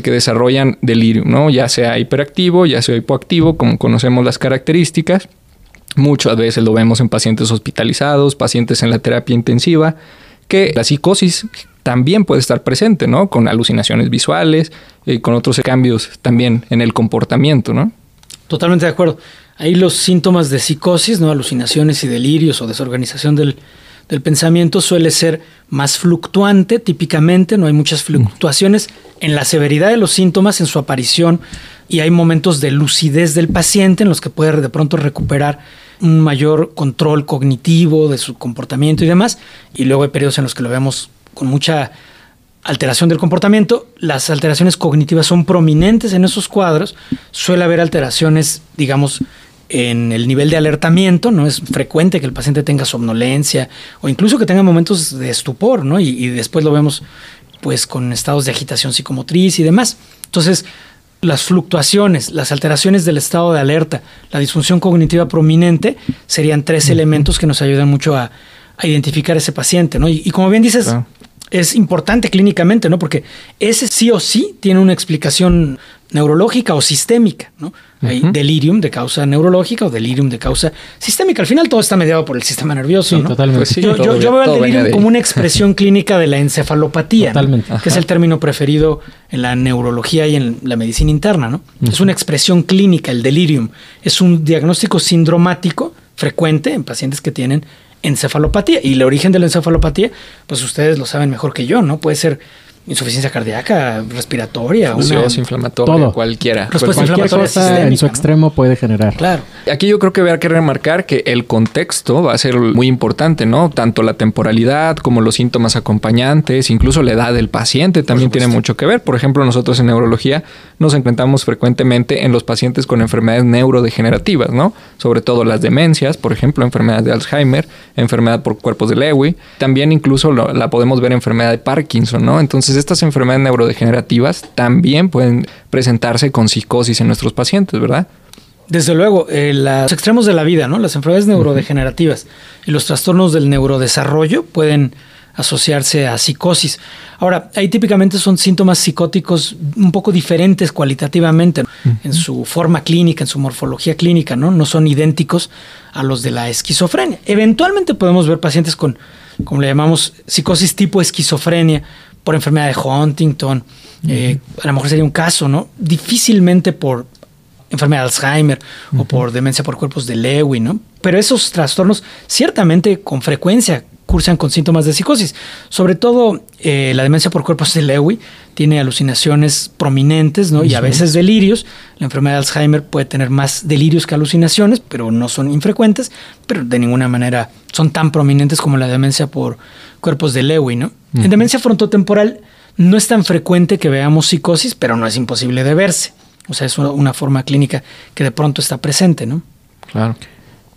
que desarrollan delirium, ¿no? Ya sea hiperactivo, ya sea hipoactivo, como conocemos las características. Muchas veces lo vemos en pacientes hospitalizados, pacientes en la terapia intensiva, que la psicosis también puede estar presente, ¿no? Con alucinaciones visuales y con otros cambios también en el comportamiento, ¿no? Totalmente de acuerdo. Ahí los síntomas de psicosis, ¿no? Alucinaciones y delirios o desorganización del, del pensamiento suele ser más fluctuante, típicamente, no hay muchas fluctuaciones en la severidad de los síntomas, en su aparición, y hay momentos de lucidez del paciente en los que puede de pronto recuperar un mayor control cognitivo de su comportamiento y demás. Y luego hay periodos en los que lo vemos con mucha alteración del comportamiento. Las alteraciones cognitivas son prominentes en esos cuadros. Suele haber alteraciones, digamos, en el nivel de alertamiento, no es frecuente que el paciente tenga somnolencia o incluso que tenga momentos de estupor, ¿no? Y, y después lo vemos pues con estados de agitación psicomotriz y demás. Entonces, las fluctuaciones, las alteraciones del estado de alerta, la disfunción cognitiva prominente serían tres elementos que nos ayudan mucho a, identificar ese paciente, ¿no? Y, como bien dices, es importante clínicamente, ¿no? Porque ese sí o sí tiene una explicación neurológica o sistémica, ¿no? Hay delirium de causa neurológica o delirium de causa sistémica. Al final todo está mediado por el sistema nervioso, ¿no? Totalmente. Pues yo, veo el delirium como una expresión clínica de la encefalopatía, que es el término preferido en la neurología y en la medicina interna, ¿no? Es una expresión clínica, el delirium. Es un diagnóstico sindromático frecuente en pacientes que tienen encefalopatía. Y el origen de la encefalopatía, pues ustedes lo saben mejor que yo, ¿no? Puede ser insuficiencia cardíaca, respiratoria, una inflamatoria, cualquiera. Respuesta inflamatoria en su extremo puede generar. Claro. Aquí yo creo que habrá que remarcar que el contexto va a ser muy importante, ¿no? Tanto la temporalidad como los síntomas acompañantes, incluso la edad del paciente también tiene mucho que ver. Por ejemplo, nosotros en neurología nos enfrentamos frecuentemente en los pacientes con enfermedades neurodegenerativas, ¿no? Sobre todo las demencias, por ejemplo, enfermedad de Alzheimer, enfermedad por cuerpos de Lewy, también incluso la podemos ver en enfermedad de Parkinson, ¿no? Entonces estas enfermedades neurodegenerativas también pueden presentarse con psicosis en nuestros pacientes, ¿verdad? Desde luego, eh, los extremos de la vida, ¿no? Las enfermedades neurodegenerativas y los trastornos del neurodesarrollo pueden asociarse a psicosis. Ahora, ahí típicamente son síntomas psicóticos un poco diferentes cualitativamente en su forma clínica, en su morfología clínica, ¿no? No son idénticos a los de la esquizofrenia. Eventualmente podemos ver pacientes con, como le llamamos, psicosis tipo esquizofrenia, por enfermedad de Huntington, eh, a lo mejor sería un caso, ¿no? Difícilmente por enfermedad de Alzheimer o por demencia por cuerpos de Lewy, ¿no? Pero esos trastornos ciertamente con frecuencia cursan con síntomas de psicosis. Sobre todo eh, la demencia por cuerpos de Lewy tiene alucinaciones prominentes ¿no? y a veces delirios. La enfermedad de Alzheimer puede tener más delirios que alucinaciones, pero no son infrecuentes, pero de ninguna manera son tan prominentes como la demencia por cuerpos de Lewy. ¿no? En demencia frontotemporal no es tan frecuente que veamos psicosis, pero no es imposible de verse. O sea, es una forma clínica que de pronto está presente, ¿no? Claro.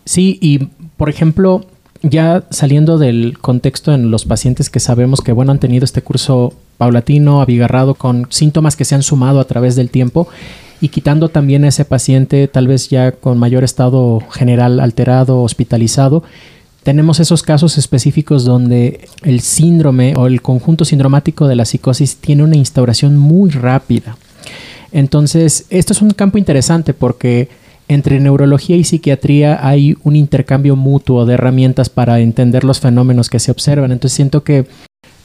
Sí, y por ejemplo, ya saliendo del contexto en los pacientes que sabemos que bueno han tenido este curso paulatino, abigarrado con síntomas que se han sumado a través del tiempo y quitando también a ese paciente tal vez ya con mayor estado general alterado, hospitalizado, tenemos esos casos específicos donde el síndrome o el conjunto sindromático de la psicosis tiene una instauración muy rápida. Entonces, esto es un campo interesante porque entre neurología y psiquiatría hay un intercambio mutuo de herramientas para entender los fenómenos que se observan. Entonces siento que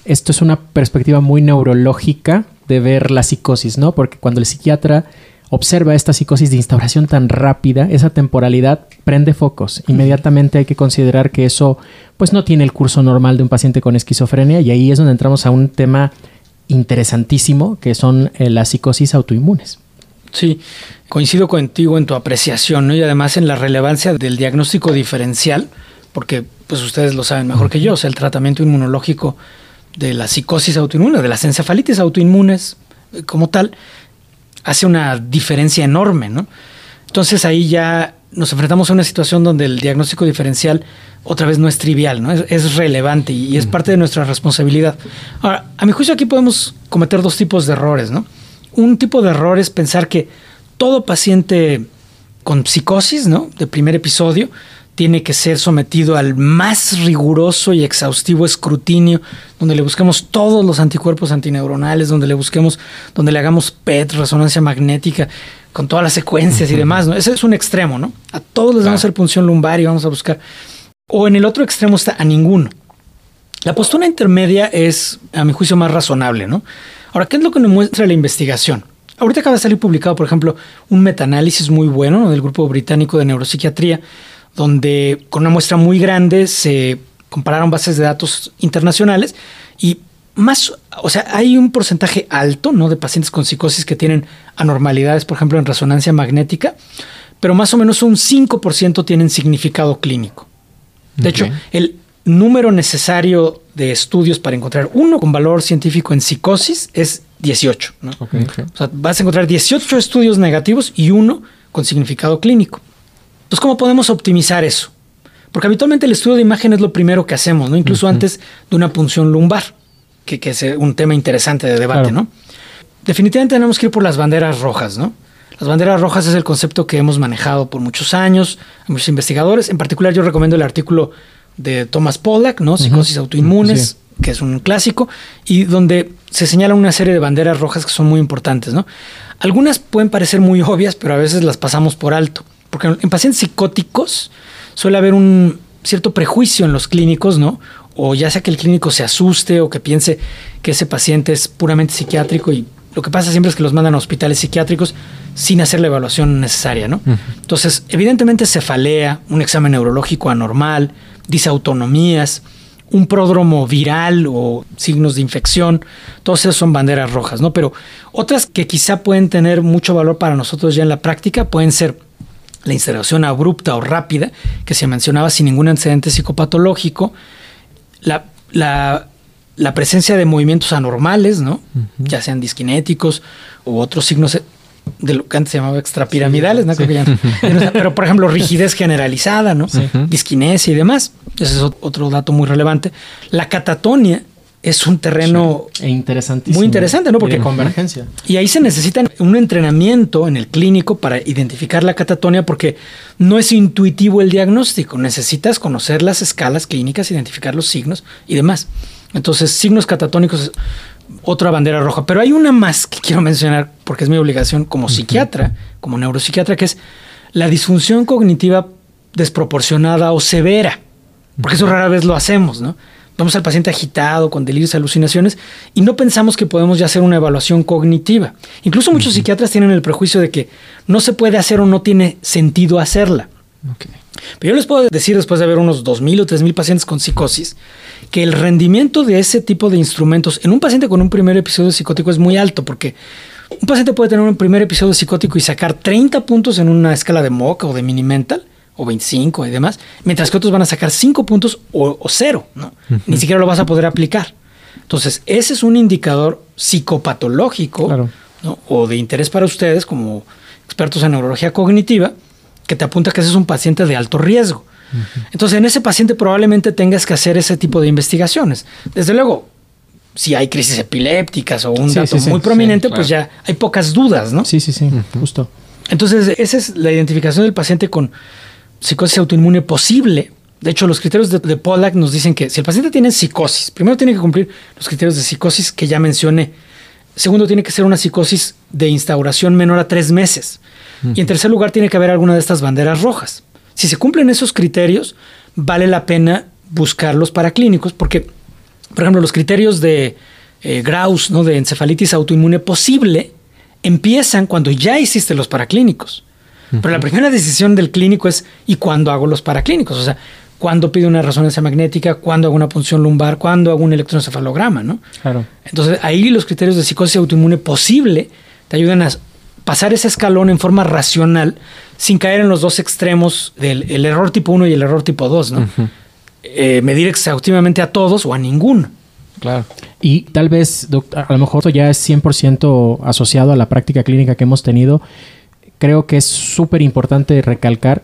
esto es una perspectiva muy neurológica de ver la psicosis, ¿no? Porque cuando el psiquiatra observa esta psicosis de instauración tan rápida, esa temporalidad prende focos. Inmediatamente hay que considerar que eso pues no tiene el curso normal de un paciente con esquizofrenia y ahí es donde entramos a un tema interesantísimo que son eh, las psicosis autoinmunes. Sí, coincido contigo en tu apreciación ¿no? y además en la relevancia del diagnóstico diferencial, porque pues ustedes lo saben mejor que yo, o sea, el tratamiento inmunológico de la psicosis autoinmune, de las encefalitis autoinmunes eh, como tal, hace una diferencia enorme, ¿no? Entonces ahí ya nos enfrentamos a una situación donde el diagnóstico diferencial otra vez no es trivial, ¿no? Es, es relevante y, y, es parte de nuestra responsabilidad. Ahora, a mi juicio aquí podemos cometer dos tipos de errores, ¿no? Un tipo de error es pensar que todo paciente con psicosis, ¿no? De primer episodio, tiene que ser sometido al más riguroso y exhaustivo escrutinio, donde le busquemos todos los anticuerpos antineuronales, donde le busquemos, donde le hagamos PET, resonancia magnética, con todas las secuencias y demás, ¿no? Ese es un extremo, ¿no? A todos les vamos a hacer punción lumbar y vamos a buscar. O en el otro extremo está a ninguno. La postura intermedia es, a mi juicio, más razonable, ¿no? Ahora, ¿qué es lo que nos muestra la investigación? Ahorita acaba de salir publicado, por ejemplo, un metaanálisis muy bueno del grupo británico de neuropsiquiatría, donde con una muestra muy grande se compararon bases de datos internacionales y más, o sea, hay un porcentaje alto, ¿no? De pacientes con psicosis que tienen anormalidades, por ejemplo, en resonancia magnética, pero más o menos un 5% tienen significado clínico. De hecho, el número necesario de estudios para encontrar uno con valor científico en psicosis es 18. ¿no? O sea, vas a encontrar 18 estudios negativos y uno con significado clínico. Entonces, ¿cómo podemos optimizar eso? Porque habitualmente el estudio de imagen es lo primero que hacemos, ¿no? Incluso antes de una punción lumbar, que, que, es un tema interesante de debate, ¿no? Definitivamente tenemos que ir por las banderas rojas, ¿no? Las banderas rojas es el concepto que hemos manejado por muchos años, muchos investigadores. En particular, yo recomiendo el artículo de Thomas Pollack, ¿no? Psicosis autoinmunes, que es un clásico, y donde se señala una serie de banderas rojas que son muy importantes, ¿no? Algunas pueden parecer muy obvias, pero a veces las pasamos por alto. Porque en pacientes psicóticos suele haber un cierto prejuicio en los clínicos, ¿no? O ya sea que el clínico se asuste o que piense que ese paciente es puramente psiquiátrico y lo que pasa siempre es que los mandan a hospitales psiquiátricos sin hacer la evaluación necesaria, ¿no? Entonces, evidentemente cefalea, un examen neurológico anormal, disautonomías, un pródromo viral o signos de infección, todos esos son banderas rojas, ¿no? Pero otras que quizá pueden tener mucho valor para nosotros ya en la práctica pueden ser la instalación abrupta o rápida, que se mencionaba sin ningún antecedente psicopatológico, la, la, la presencia de movimientos anormales, ¿no? Ya sean disquinéticos u otros signos de lo que antes se llamaba extrapiramidales, ¿no? pero por ejemplo, rigidez generalizada, ¿no? Disquinesia y demás. Ese es otro dato muy relevante. La catatonia es un terreno e interesantísimo. muy interesante, ¿no? Porque convergencia. Y ahí se necesita un entrenamiento en el clínico para identificar la catatonia porque no es intuitivo el diagnóstico. Necesitas conocer las escalas clínicas, identificar los signos y demás. Entonces, signos catatónicos otra bandera roja. Pero hay una más que quiero mencionar porque es mi obligación como psiquiatra, como neuropsiquiatra, que es la disfunción cognitiva desproporcionada o severa. Porque eso rara vez lo hacemos, ¿no? Vamos al paciente agitado, con delirios, alucinaciones, y no pensamos que podemos ya hacer una evaluación cognitiva. Incluso muchos psiquiatras tienen el prejuicio de que no se puede hacer o no tiene sentido hacerla. Pero yo les puedo decir, después de ver unos 2.000 o 3.000 pacientes con psicosis, que el rendimiento de ese tipo de instrumentos en un paciente con un primer episodio psicótico es muy alto, porque un paciente puede tener un primer episodio psicótico y sacar 30 puntos en una escala de MOC o de mini mental, o 25 y demás, mientras que otros van a sacar 5 puntos o, cero, ¿no? Ni siquiera lo vas a poder aplicar. Entonces, ese es un indicador psicopatológico o de interés para ustedes como expertos en neurología cognitiva que te apunta que ese es un paciente de alto riesgo. Entonces, en ese paciente probablemente tengas que hacer ese tipo de investigaciones. Desde luego, si hay crisis epilépticas o un dato muy prominente, pues ya hay pocas dudas, ¿no? Sí, sí, sí, justo. Entonces, esa es la identificación del paciente con psicosis autoinmune posible. De hecho, los criterios de, Pollack nos dicen que si el paciente tiene psicosis, primero tiene que cumplir los criterios de psicosis que ya mencioné. Segundo, tiene que ser una psicosis de instauración menor a tres meses. Y en tercer lugar, tiene que haber alguna de estas banderas rojas. Si se cumplen esos criterios, vale la pena buscar los paraclínicos, porque, por ejemplo, los criterios de eh, Graus, ¿no? de encefalitis autoinmune posible, empiezan cuando ya hiciste los paraclínicos. Pero la primera decisión del clínico es ¿y cuándo hago los paraclínicos? O sea, ¿cuándo pido una resonancia magnética? ¿Cuándo hago una punción lumbar? ¿Cuándo hago un electroencefalograma? ¿no? Claro. Entonces, ahí los criterios de psicosis autoinmune posible te ayudan a pasar ese escalón en forma racional sin caer en los dos extremos del error tipo 1 y el error tipo 2, ¿no? Eh, medir exhaustivamente a todos o a ninguno. Claro. Y tal vez, doctor, a lo mejor esto ya es 100% asociado a la práctica clínica que hemos tenido, creo que es súper importante recalcar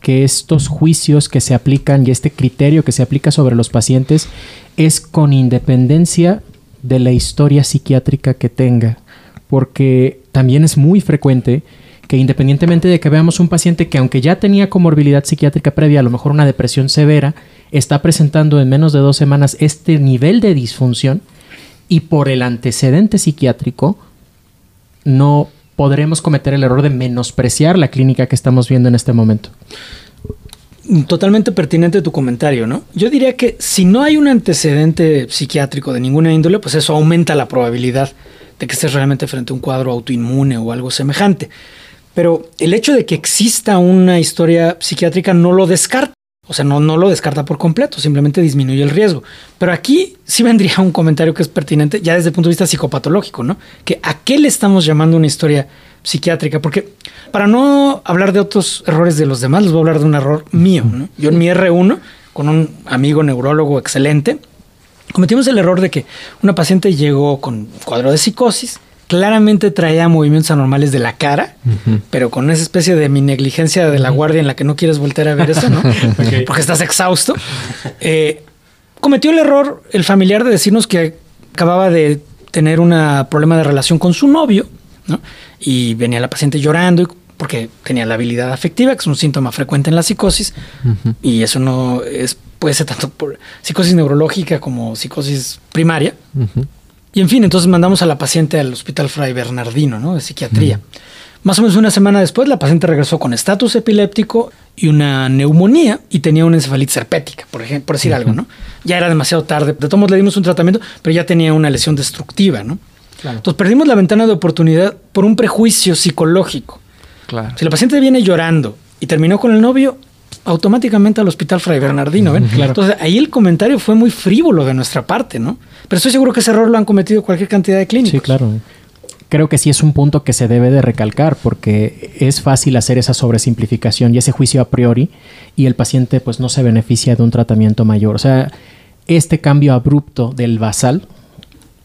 que estos juicios que se aplican y este criterio que se aplica sobre los pacientes es con independencia de la historia psiquiátrica que tenga, porque también es muy frecuente que independientemente de que veamos un paciente que aunque ya tenía comorbilidad psiquiátrica previa, a lo mejor una depresión severa, está presentando en menos de dos semanas este nivel de disfunción y por el antecedente psiquiátrico no podremos cometer el error de menospreciar la clínica que estamos viendo en este momento. Totalmente pertinente tu comentario, ¿no? Yo diría que si no hay un antecedente psiquiátrico de ninguna índole, pues eso aumenta la probabilidad de que estés realmente frente a un cuadro autoinmune o algo semejante. Pero el hecho de que exista una historia psiquiátrica no lo descarta. O sea, no, no lo descarta por completo, simplemente disminuye el riesgo. Pero aquí sí vendría un comentario que es pertinente ya desde el punto de vista psicopatológico, ¿no? Que a qué le estamos llamando una historia psiquiátrica, porque para no hablar de otros errores de los demás, les voy a hablar de un error mío. Yo en mi R1, con un amigo neurólogo excelente, cometimos el error de que una paciente llegó con cuadro de psicosis, claramente traía movimientos anormales de la cara, pero con esa especie de mi negligencia de la guardia en la que no quieres volver a ver eso, ¿no? Porque estás exhausto. Eh, cometió el error el familiar de decirnos que acababa de tener un problema de relación con su novio, ¿no? Y venía la paciente llorando porque tenía la habilidad afectiva, que es un síntoma frecuente en la psicosis, y eso no es puede ser tanto por psicosis neurológica como psicosis primaria. Y en fin, entonces mandamos a la paciente al Hospital Fray Bernardino, ¿no? De psiquiatría. Más o menos una semana después, la paciente regresó con estatus epiléptico y una neumonía y tenía una encefalitis herpética, por ejemplo, por decir algo, ¿no? Ya era demasiado tarde. De todos modos le dimos un tratamiento, pero ya tenía una lesión destructiva, ¿no? Entonces perdimos la ventana de oportunidad por un prejuicio psicológico. Claro. Si la paciente viene llorando y terminó con el novio, automáticamente al Hospital Fray Bernardino. ¿ven? Entonces ahí el comentario fue muy frívolo de nuestra parte, ¿no? Pero estoy seguro que ese error lo han cometido cualquier cantidad de clínicos. Sí, claro. Creo que sí es un punto que se debe de recalcar porque es fácil hacer esa sobresimplificación y ese juicio a priori y el paciente pues no se beneficia de un tratamiento mayor. O sea, este cambio abrupto del basal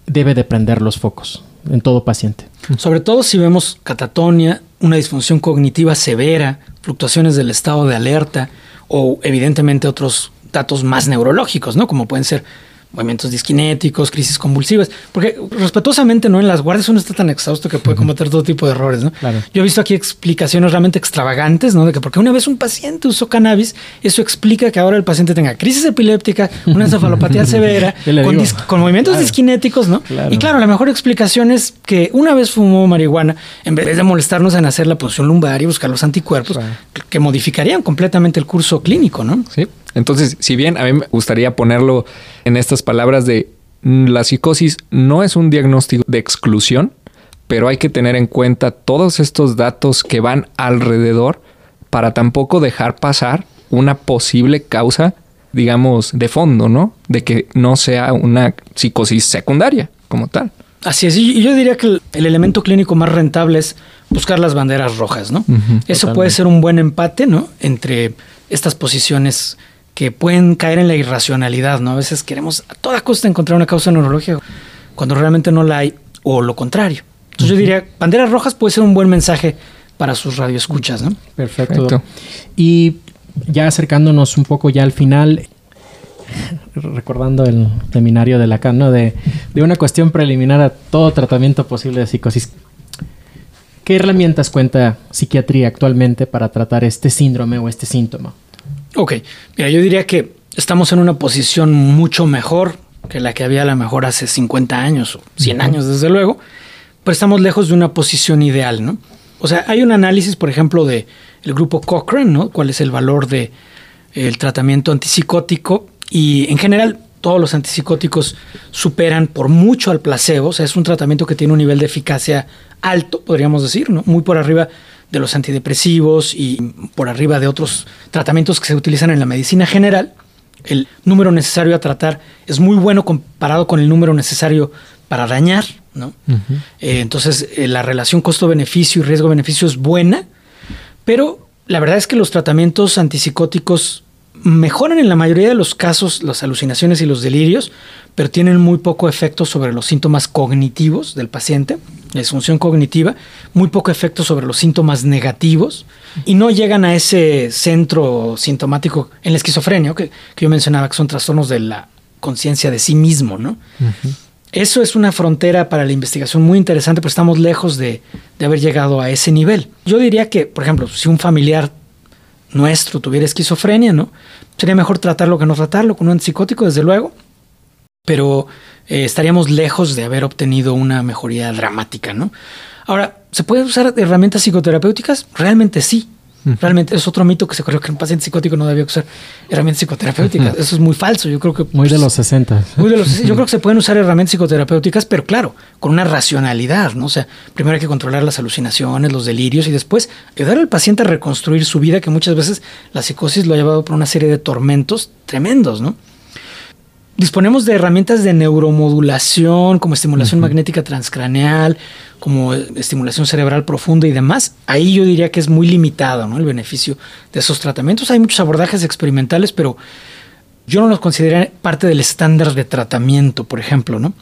debe de prender los focos en todo paciente. Sobre todo si vemos catatonia, una disfunción cognitiva severa, fluctuaciones del estado de alerta o evidentemente otros datos más neurológicos, ¿no? Como pueden ser movimientos disquinéticos, crisis convulsivas, porque respetuosamente, ¿no? En las guardias uno está tan exhausto que puede cometer todo tipo de errores, ¿no? Yo he visto aquí explicaciones realmente extravagantes, ¿no? De que porque una vez un paciente usó cannabis, eso explica que ahora el paciente tenga crisis epiléptica, una encefalopatía severa, con, movimientos disquinéticos, ¿no? Y claro, la mejor explicación es que una vez fumó marihuana, en vez de molestarnos en hacer la punción lumbar y buscar los anticuerpos, que modificarían completamente el curso clínico, ¿no? Sí. Entonces, si bien a mí me gustaría ponerlo en estas palabras de mm, la psicosis no es un diagnóstico de exclusión, pero hay que tener en cuenta todos estos datos que van alrededor para tampoco dejar pasar una posible causa, digamos, de fondo, ¿no? De que no sea una psicosis secundaria como tal. Así es, y yo diría que el, elemento clínico más rentable es buscar las banderas rojas, ¿no? Eso puede ser un buen empate, ¿no? Entre estas posiciones que pueden caer en la irracionalidad, ¿no? A veces queremos a toda costa encontrar una causa neurológica cuando realmente no la hay, o lo contrario. Entonces yo diría, banderas rojas puede ser un buen mensaje para sus radioescuchas, ¿no? Perfecto. Y ya acercándonos un poco ya al final, recordando el seminario de Lacan, ¿no? De, de, una cuestión preliminar a todo tratamiento posible de psicosis. ¿Qué herramientas cuenta psiquiatría actualmente para tratar este síndrome o este síntoma? Ok, mira, yo diría que estamos en una posición mucho mejor que la que había a lo mejor hace 50 años o 100 años, desde luego, pero estamos lejos de una posición ideal, ¿no? O sea, hay un análisis, por ejemplo, de el grupo Cochrane, ¿no? ¿Cuál es el valor de el tratamiento antipsicótico? Y en general, todos los antipsicóticos superan por mucho al placebo, o sea, es un tratamiento que tiene un nivel de eficacia alto, podríamos decir, ¿no? Muy por arriba de los antidepresivos y por arriba de otros tratamientos que se utilizan en la medicina general. El número necesario a tratar es muy bueno comparado con el número necesario para dañar, ¿no? Eh, entonces, eh, la relación costo-beneficio y riesgo-beneficio es buena, pero la verdad es que los tratamientos antipsicóticos mejoran en la mayoría de los casos las alucinaciones y los delirios, pero tienen muy poco efecto sobre los síntomas cognitivos del paciente, disfunción cognitiva, muy poco efecto sobre los síntomas negativos y no llegan a ese centro sintomático en la esquizofrenia, que, yo mencionaba que son trastornos de la conciencia de sí mismo, ¿no? Eso es una frontera para la investigación muy interesante, pero estamos lejos de, de haber llegado a ese nivel. Yo diría que, por ejemplo, si un familiar nuestro tuviera esquizofrenia, ¿no? Sería mejor tratarlo que no tratarlo con un antipsicótico, desde luego, pero eh, estaríamos lejos de haber obtenido una mejoría dramática, ¿no? Ahora, ¿se puede usar herramientas psicoterapéuticas? Realmente sí. Realmente es otro mito que se corrió que un paciente psicótico no debía usar herramientas psicoterapéuticas. Eso es muy falso. Yo creo que. Muy de los 60. Muy de los Yo creo que se pueden usar herramientas psicoterapéuticas, pero claro, con una racionalidad, ¿no? O sea, primero hay que controlar las alucinaciones, los delirios y después ayudar al paciente a reconstruir su vida, que muchas veces la psicosis lo ha llevado por una serie de tormentos tremendos, ¿no? Disponemos de herramientas de neuromodulación, como estimulación magnética transcraneal, como estimulación cerebral profunda y demás. Ahí yo diría que es muy limitado ¿no? el beneficio de esos tratamientos. Hay muchos abordajes experimentales, pero yo no los consideraría parte del estándar de tratamiento, por ejemplo. ¿no?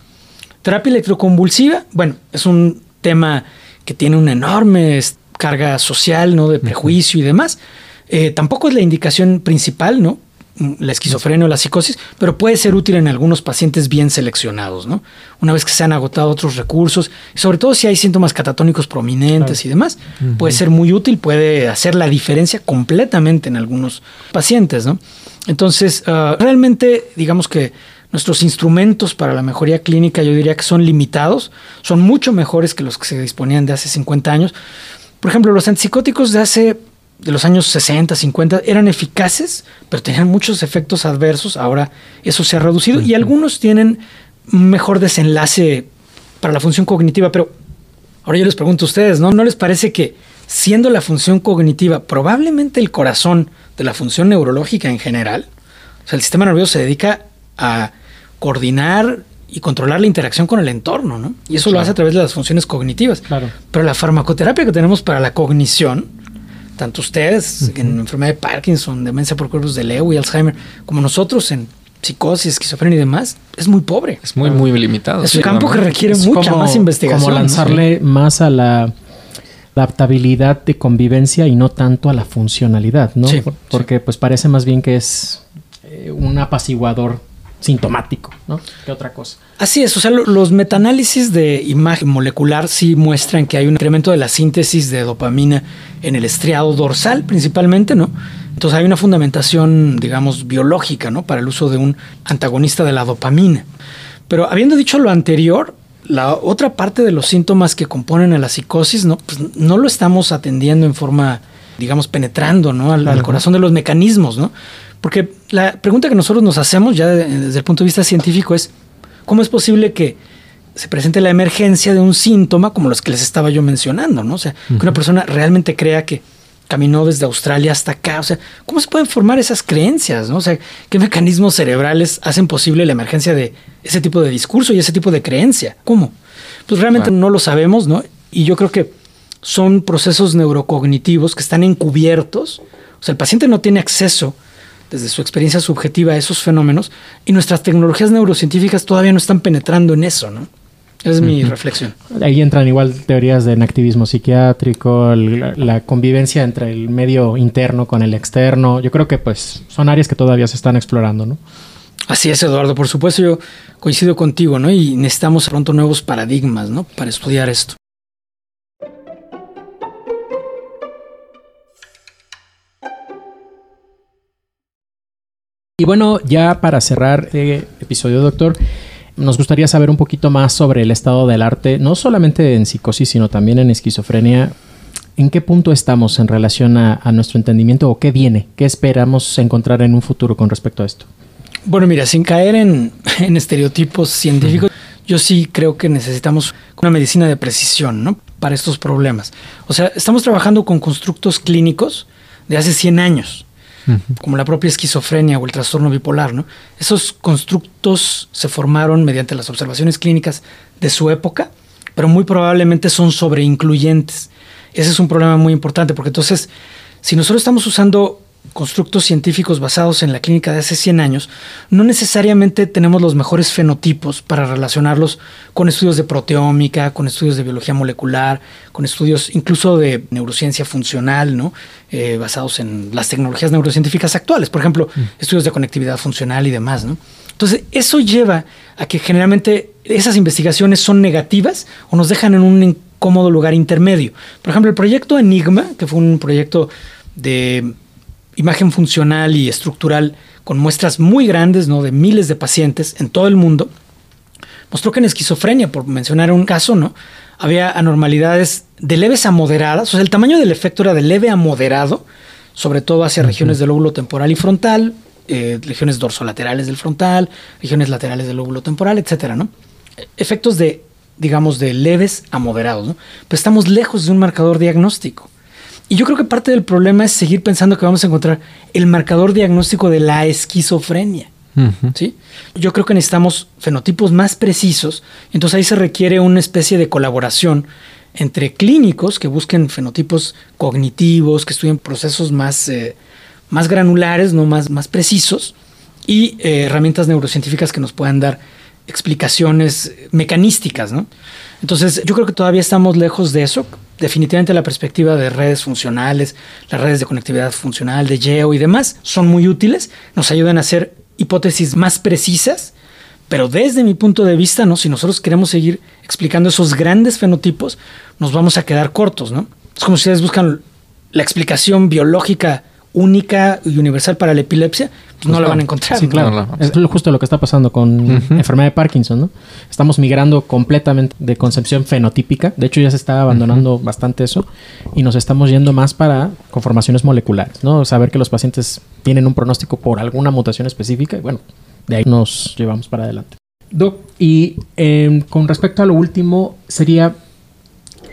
Terapia electroconvulsiva, bueno, es un tema que tiene una enorme carga social, ¿no? De prejuicio y demás. Eh, tampoco es la indicación principal, ¿no? La esquizofrenia o la psicosis, pero puede ser útil en algunos pacientes bien seleccionados, ¿no? Una vez que se han agotado otros recursos, sobre todo si hay síntomas catatónicos prominentes y demás, puede ser muy útil, puede hacer la diferencia completamente en algunos pacientes, ¿no? Entonces, ah, realmente, digamos que nuestros instrumentos para la mejoría clínica yo diría que son limitados, son mucho mejores que los que se disponían de hace 50 años. Por ejemplo, los antipsicóticos de hace de los años 60, 50 eran eficaces, pero tenían muchos efectos adversos. Ahora eso se ha reducido y algunos tienen mejor desenlace para la función cognitiva. Pero ahora yo les pregunto a ustedes, ¿no? ¿No les parece que siendo la función cognitiva probablemente el corazón de la función neurológica en general, o sea, el sistema nervioso se dedica a coordinar y controlar la interacción con el entorno, ¿no? Y eso lo hace a través de las funciones cognitivas. Claro. Pero la farmacoterapia que tenemos para la cognición, tanto ustedes en enfermedad de Parkinson, demencia por cuerpos de Lewy, Alzheimer, como nosotros en psicosis, esquizofrenia y demás, es muy pobre. Es muy, muy limitado. Es un campo que requiere mucha más investigación. Como lanzarle más a la adaptabilidad de convivencia y no tanto a la funcionalidad, ¿no? Porque pues parece más bien que es eh, un apaciguador sintomático, ¿no? Que otra cosa. Así es, o sea, los metaanálisis de imagen molecular sí muestran que hay un incremento de la síntesis de dopamina en el estriado dorsal principalmente, ¿no? Entonces hay una fundamentación, digamos, biológica, ¿no? Para el uso de un antagonista de la dopamina. Pero habiendo dicho lo anterior, la otra parte de los síntomas que componen a la psicosis, ¿no? Pues no lo estamos atendiendo en forma, digamos, penetrando, ¿no? Al, al corazón de los mecanismos, ¿no? Porque la pregunta que nosotros nos hacemos ya desde el punto de vista científico es, ¿cómo es posible que se presente la emergencia de un síntoma como los que les estaba yo mencionando, ¿no? O sea, que una persona realmente crea que caminó desde Australia hasta acá. O sea, ¿cómo se pueden formar esas creencias? ¿no? O sea, ¿qué mecanismos cerebrales hacen posible la emergencia de ese tipo de discurso y ese tipo de creencia? ¿Cómo? Pues realmente no lo sabemos, ¿no? Y yo creo que son procesos neurocognitivos que están encubiertos. O sea, el paciente no tiene acceso desde su experiencia subjetiva a esos fenómenos y nuestras tecnologías neurocientíficas todavía no están penetrando en eso, ¿no? Es mi reflexión. Ahí entran igual teorías de activismo psiquiátrico, la, la, convivencia entre el medio interno con el externo. Yo creo que pues son áreas que todavía se están explorando, ¿no? Así es, Eduardo. Por supuesto, yo coincido contigo, ¿no? Y necesitamos pronto nuevos paradigmas, ¿no? Para estudiar esto. Y bueno, ya para cerrar este episodio, doctor, nos gustaría saber un poquito más sobre el estado del arte, no solamente en psicosis, sino también en esquizofrenia. ¿En qué punto estamos en relación a, a nuestro entendimiento o qué viene? ¿Qué esperamos encontrar en un futuro con respecto a esto? Bueno, mira, sin caer en, en estereotipos científicos, yo sí creo que necesitamos una medicina de precisión, ¿no? Para estos problemas. O sea, estamos trabajando con constructos clínicos de hace 100 años, como la propia esquizofrenia o el trastorno bipolar, ¿no? Esos constructos se formaron mediante las observaciones clínicas de su época, pero muy probablemente son sobreincluyentes. Ese es un problema muy importante, porque entonces, si nosotros estamos usando constructos científicos basados en la clínica de hace 100 años, no necesariamente tenemos los mejores fenotipos para relacionarlos con estudios de proteómica, con estudios de biología molecular, con estudios incluso de neurociencia funcional, ¿no? Eh, basados en las tecnologías neurocientíficas actuales, por ejemplo, mm. estudios de conectividad funcional y demás. ¿no? Entonces, eso lleva a que generalmente esas investigaciones son negativas o nos dejan en un incómodo lugar intermedio. Por ejemplo, el proyecto Enigma, que fue un proyecto de imagen funcional y estructural con muestras muy grandes, ¿no? De miles de pacientes en todo el mundo, mostró que en esquizofrenia, por mencionar un caso, ¿no? Había anormalidades de leves a moderadas, o sea, el tamaño del efecto era de leve a moderado, sobre todo hacia regiones del lóbulo temporal y frontal, eh, regiones dorsolaterales del frontal, regiones laterales del lóbulo temporal, etcétera, ¿no? Efectos de, digamos, de leves a moderados, ¿no? Pero estamos lejos de un marcador diagnóstico. Y yo creo que parte del problema es seguir pensando que vamos a encontrar el marcador diagnóstico de la esquizofrenia. ¿sí? Yo creo que necesitamos fenotipos más precisos, entonces ahí se requiere una especie de colaboración entre clínicos que busquen fenotipos cognitivos, que estudien procesos más, eh, más granulares, no más, más precisos, y eh, herramientas neurocientíficas que nos puedan dar explicaciones mecanísticas, ¿no? Entonces, yo creo que todavía estamos lejos de eso. Definitivamente la perspectiva de redes funcionales, las redes de conectividad funcional, de GEO y demás, son muy útiles, nos ayudan a hacer hipótesis más precisas, pero desde mi punto de vista, ¿no? Si nosotros queremos seguir explicando esos grandes fenotipos, nos vamos a quedar cortos, ¿no? Es como si ustedes buscan la explicación biológica única y universal para la epilepsia, pues no la van a encontrar. Sí, claro. es justo lo que está pasando con enfermedad de Parkinson, ¿no? Estamos migrando completamente de concepción fenotípica. De hecho, ya se está abandonando bastante eso y nos estamos yendo más para conformaciones moleculares, ¿no? Saber que los pacientes tienen un pronóstico por alguna mutación específica y bueno, de ahí nos llevamos para adelante. Doc, y em, con respecto a lo último, sería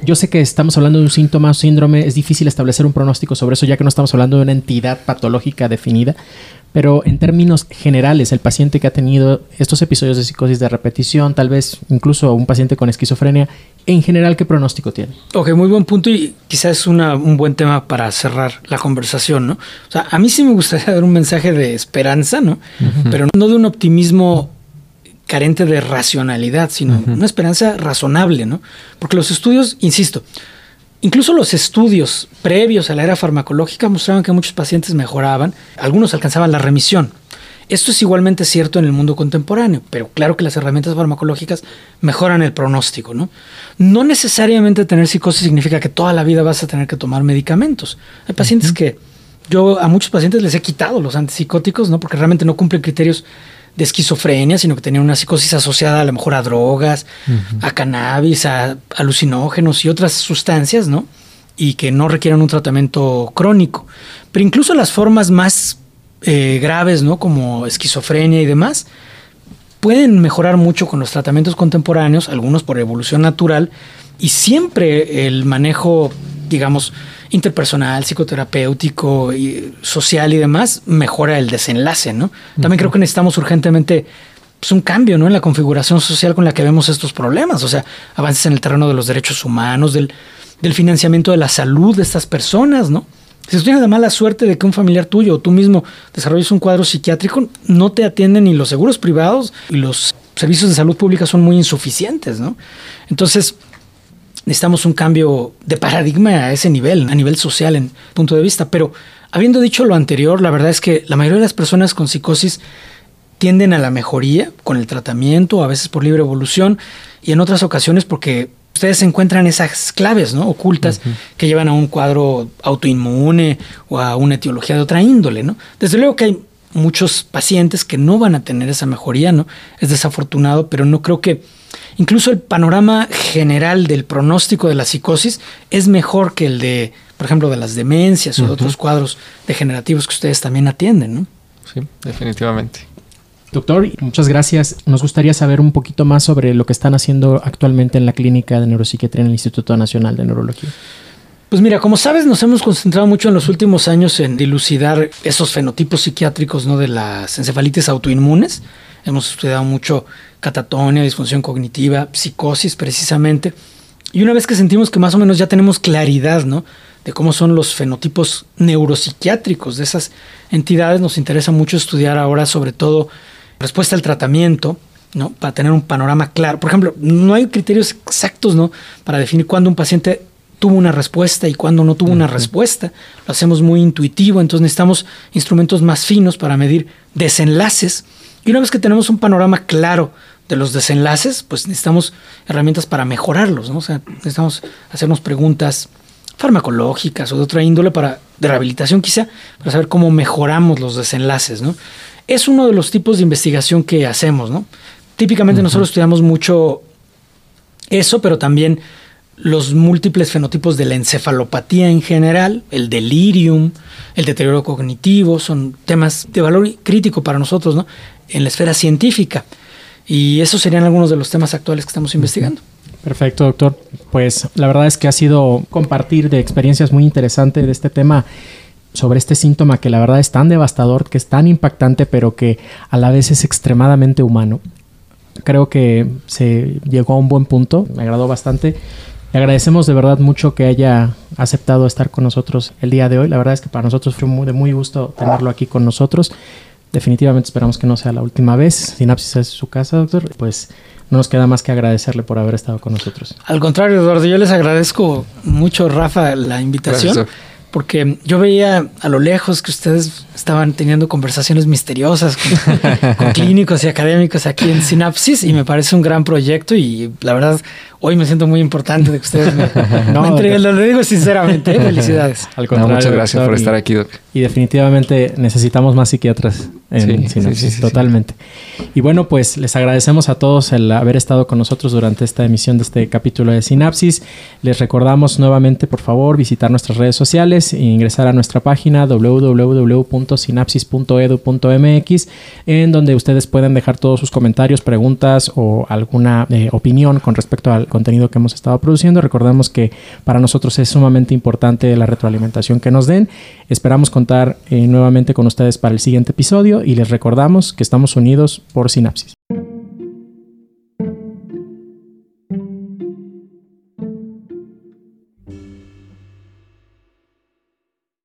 yo sé que estamos hablando de un síntoma, síndrome, es difícil establecer un pronóstico sobre eso ya que no estamos hablando de una entidad patológica definida, pero en términos generales, el paciente que ha tenido estos episodios de psicosis de repetición, tal vez incluso un paciente con esquizofrenia, en general, ¿qué pronóstico tiene? Ok, muy buen punto y quizás es un buen tema para cerrar la conversación, ¿no? O sea, a mí sí me gustaría dar un mensaje de esperanza, ¿no? Pero no de un optimismo carente de racionalidad, sino una esperanza razonable, ¿no? Porque los estudios, insisto, incluso los estudios previos a la era farmacológica mostraban que muchos pacientes mejoraban, algunos alcanzaban la remisión. Esto es igualmente cierto en el mundo contemporáneo, pero claro que las herramientas farmacológicas mejoran el pronóstico, ¿no? No necesariamente tener psicosis significa que toda la vida vas a tener que tomar medicamentos. Hay pacientes que yo a muchos pacientes les he quitado los antipsicóticos, ¿no? Porque realmente no cumplen criterios de esquizofrenia, sino que tenía una psicosis asociada a lo mejor a drogas, a cannabis, a alucinógenos y otras sustancias, ¿no? Y que no requieren un tratamiento crónico. Pero incluso las formas más eh, graves, ¿no? Como esquizofrenia y demás, pueden mejorar mucho con los tratamientos contemporáneos, algunos por evolución natural, y siempre el manejo digamos, interpersonal, psicoterapéutico, y social y demás, mejora el desenlace, ¿no? También creo que necesitamos urgentemente pues, un cambio, ¿no? En la configuración social con la que vemos estos problemas, o sea, avances en el terreno de los derechos humanos, del, del financiamiento de la salud de estas personas, ¿no? Si tú tienes la mala suerte de que un familiar tuyo o tú mismo desarrolles un cuadro psiquiátrico, no te atienden ni los seguros privados y los servicios de salud pública son muy insuficientes, ¿no? Entonces, necesitamos un cambio de paradigma a ese nivel, a nivel social en punto de vista. Pero habiendo dicho lo anterior, la verdad es que la mayoría de las personas con psicosis tienden a la mejoría con el tratamiento, a veces por libre evolución y en otras ocasiones porque ustedes encuentran esas claves ¿no? ocultas que llevan a un cuadro autoinmune o a una etiología de otra índole. ¿no? Desde luego que hay muchos pacientes que no van a tener esa mejoría, ¿no? Es desafortunado, pero no creo que incluso el panorama general del pronóstico de la psicosis es mejor que el de, por ejemplo, de las demencias o de otros cuadros degenerativos que ustedes también atienden, ¿no? Sí, definitivamente. Doctor, muchas gracias. Nos gustaría saber un poquito más sobre lo que están haciendo actualmente en la clínica de neuropsiquiatría en el Instituto Nacional de Neurología. Pues mira, como sabes, nos hemos concentrado mucho en los últimos años en dilucidar esos fenotipos psiquiátricos ¿no? de las encefalitis autoinmunes. Hemos estudiado mucho catatonia, disfunción cognitiva, psicosis precisamente. Y una vez que sentimos que más o menos ya tenemos claridad ¿no? de cómo son los fenotipos neuropsiquiátricos de esas entidades, nos interesa mucho estudiar ahora sobre todo respuesta al tratamiento, ¿no? Para tener un panorama claro. Por ejemplo, no hay criterios exactos, ¿no? Para definir cuándo un paciente tuvo una respuesta y cuándo no tuvo una respuesta. Lo hacemos muy intuitivo, entonces necesitamos instrumentos más finos para medir desenlaces. Y una vez que tenemos un panorama claro de los desenlaces, pues necesitamos herramientas para mejorarlos, ¿no? O sea, necesitamos hacernos preguntas farmacológicas o de otra índole para de rehabilitación quizá, para saber cómo mejoramos los desenlaces, ¿no? Es uno de los tipos de investigación que hacemos, ¿no? Típicamente nosotros estudiamos mucho eso, pero también los múltiples fenotipos de la encefalopatía en general, el delirium, el deterioro cognitivo, son temas de valor crítico para nosotros, ¿no? En la esfera científica. Y esos serían algunos de los temas actuales que estamos investigando. Perfecto, doctor. Pues la verdad es que ha sido compartir de experiencias muy interesantes de este tema sobre este síntoma que la verdad es tan devastador, que es tan impactante, pero que a la vez es extremadamente humano. Creo que se llegó a un buen punto, me agradó bastante. Le agradecemos de verdad mucho que haya aceptado estar con nosotros el día de hoy. La verdad es que para nosotros fue muy, de muy gusto tenerlo aquí con nosotros. Definitivamente esperamos que no sea la última vez. Sinapsis es su casa, doctor. Pues no nos queda más que agradecerle por haber estado con nosotros. Al contrario, Eduardo, yo les agradezco mucho, Rafa, la invitación porque yo veía a lo lejos que ustedes estaban teniendo conversaciones misteriosas con, clínicos y académicos aquí en Sinapsis y me parece un gran proyecto y la verdad hoy me siento muy importante de que ustedes me, no, entreguen, lo digo sinceramente, ¿eh? felicidades. Al contrario, muchas gracias por estar aquí, Doc. Y definitivamente necesitamos más psiquiatras en Sinapsis, totalmente. Y bueno, pues les agradecemos a todos el haber estado con nosotros durante esta emisión de este capítulo de Sinapsis. Les recordamos nuevamente, por favor, visitar nuestras redes sociales e ingresar a nuestra página www.sinapsis.edu.mx en donde ustedes pueden dejar todos sus comentarios, preguntas o alguna eh, opinión con respecto al contenido que hemos estado produciendo. Recordemos que para nosotros es sumamente importante la retroalimentación que nos den. Esperamos contar eh, nuevamente con ustedes para el siguiente episodio y les recordamos que estamos unidos por Sinapsis.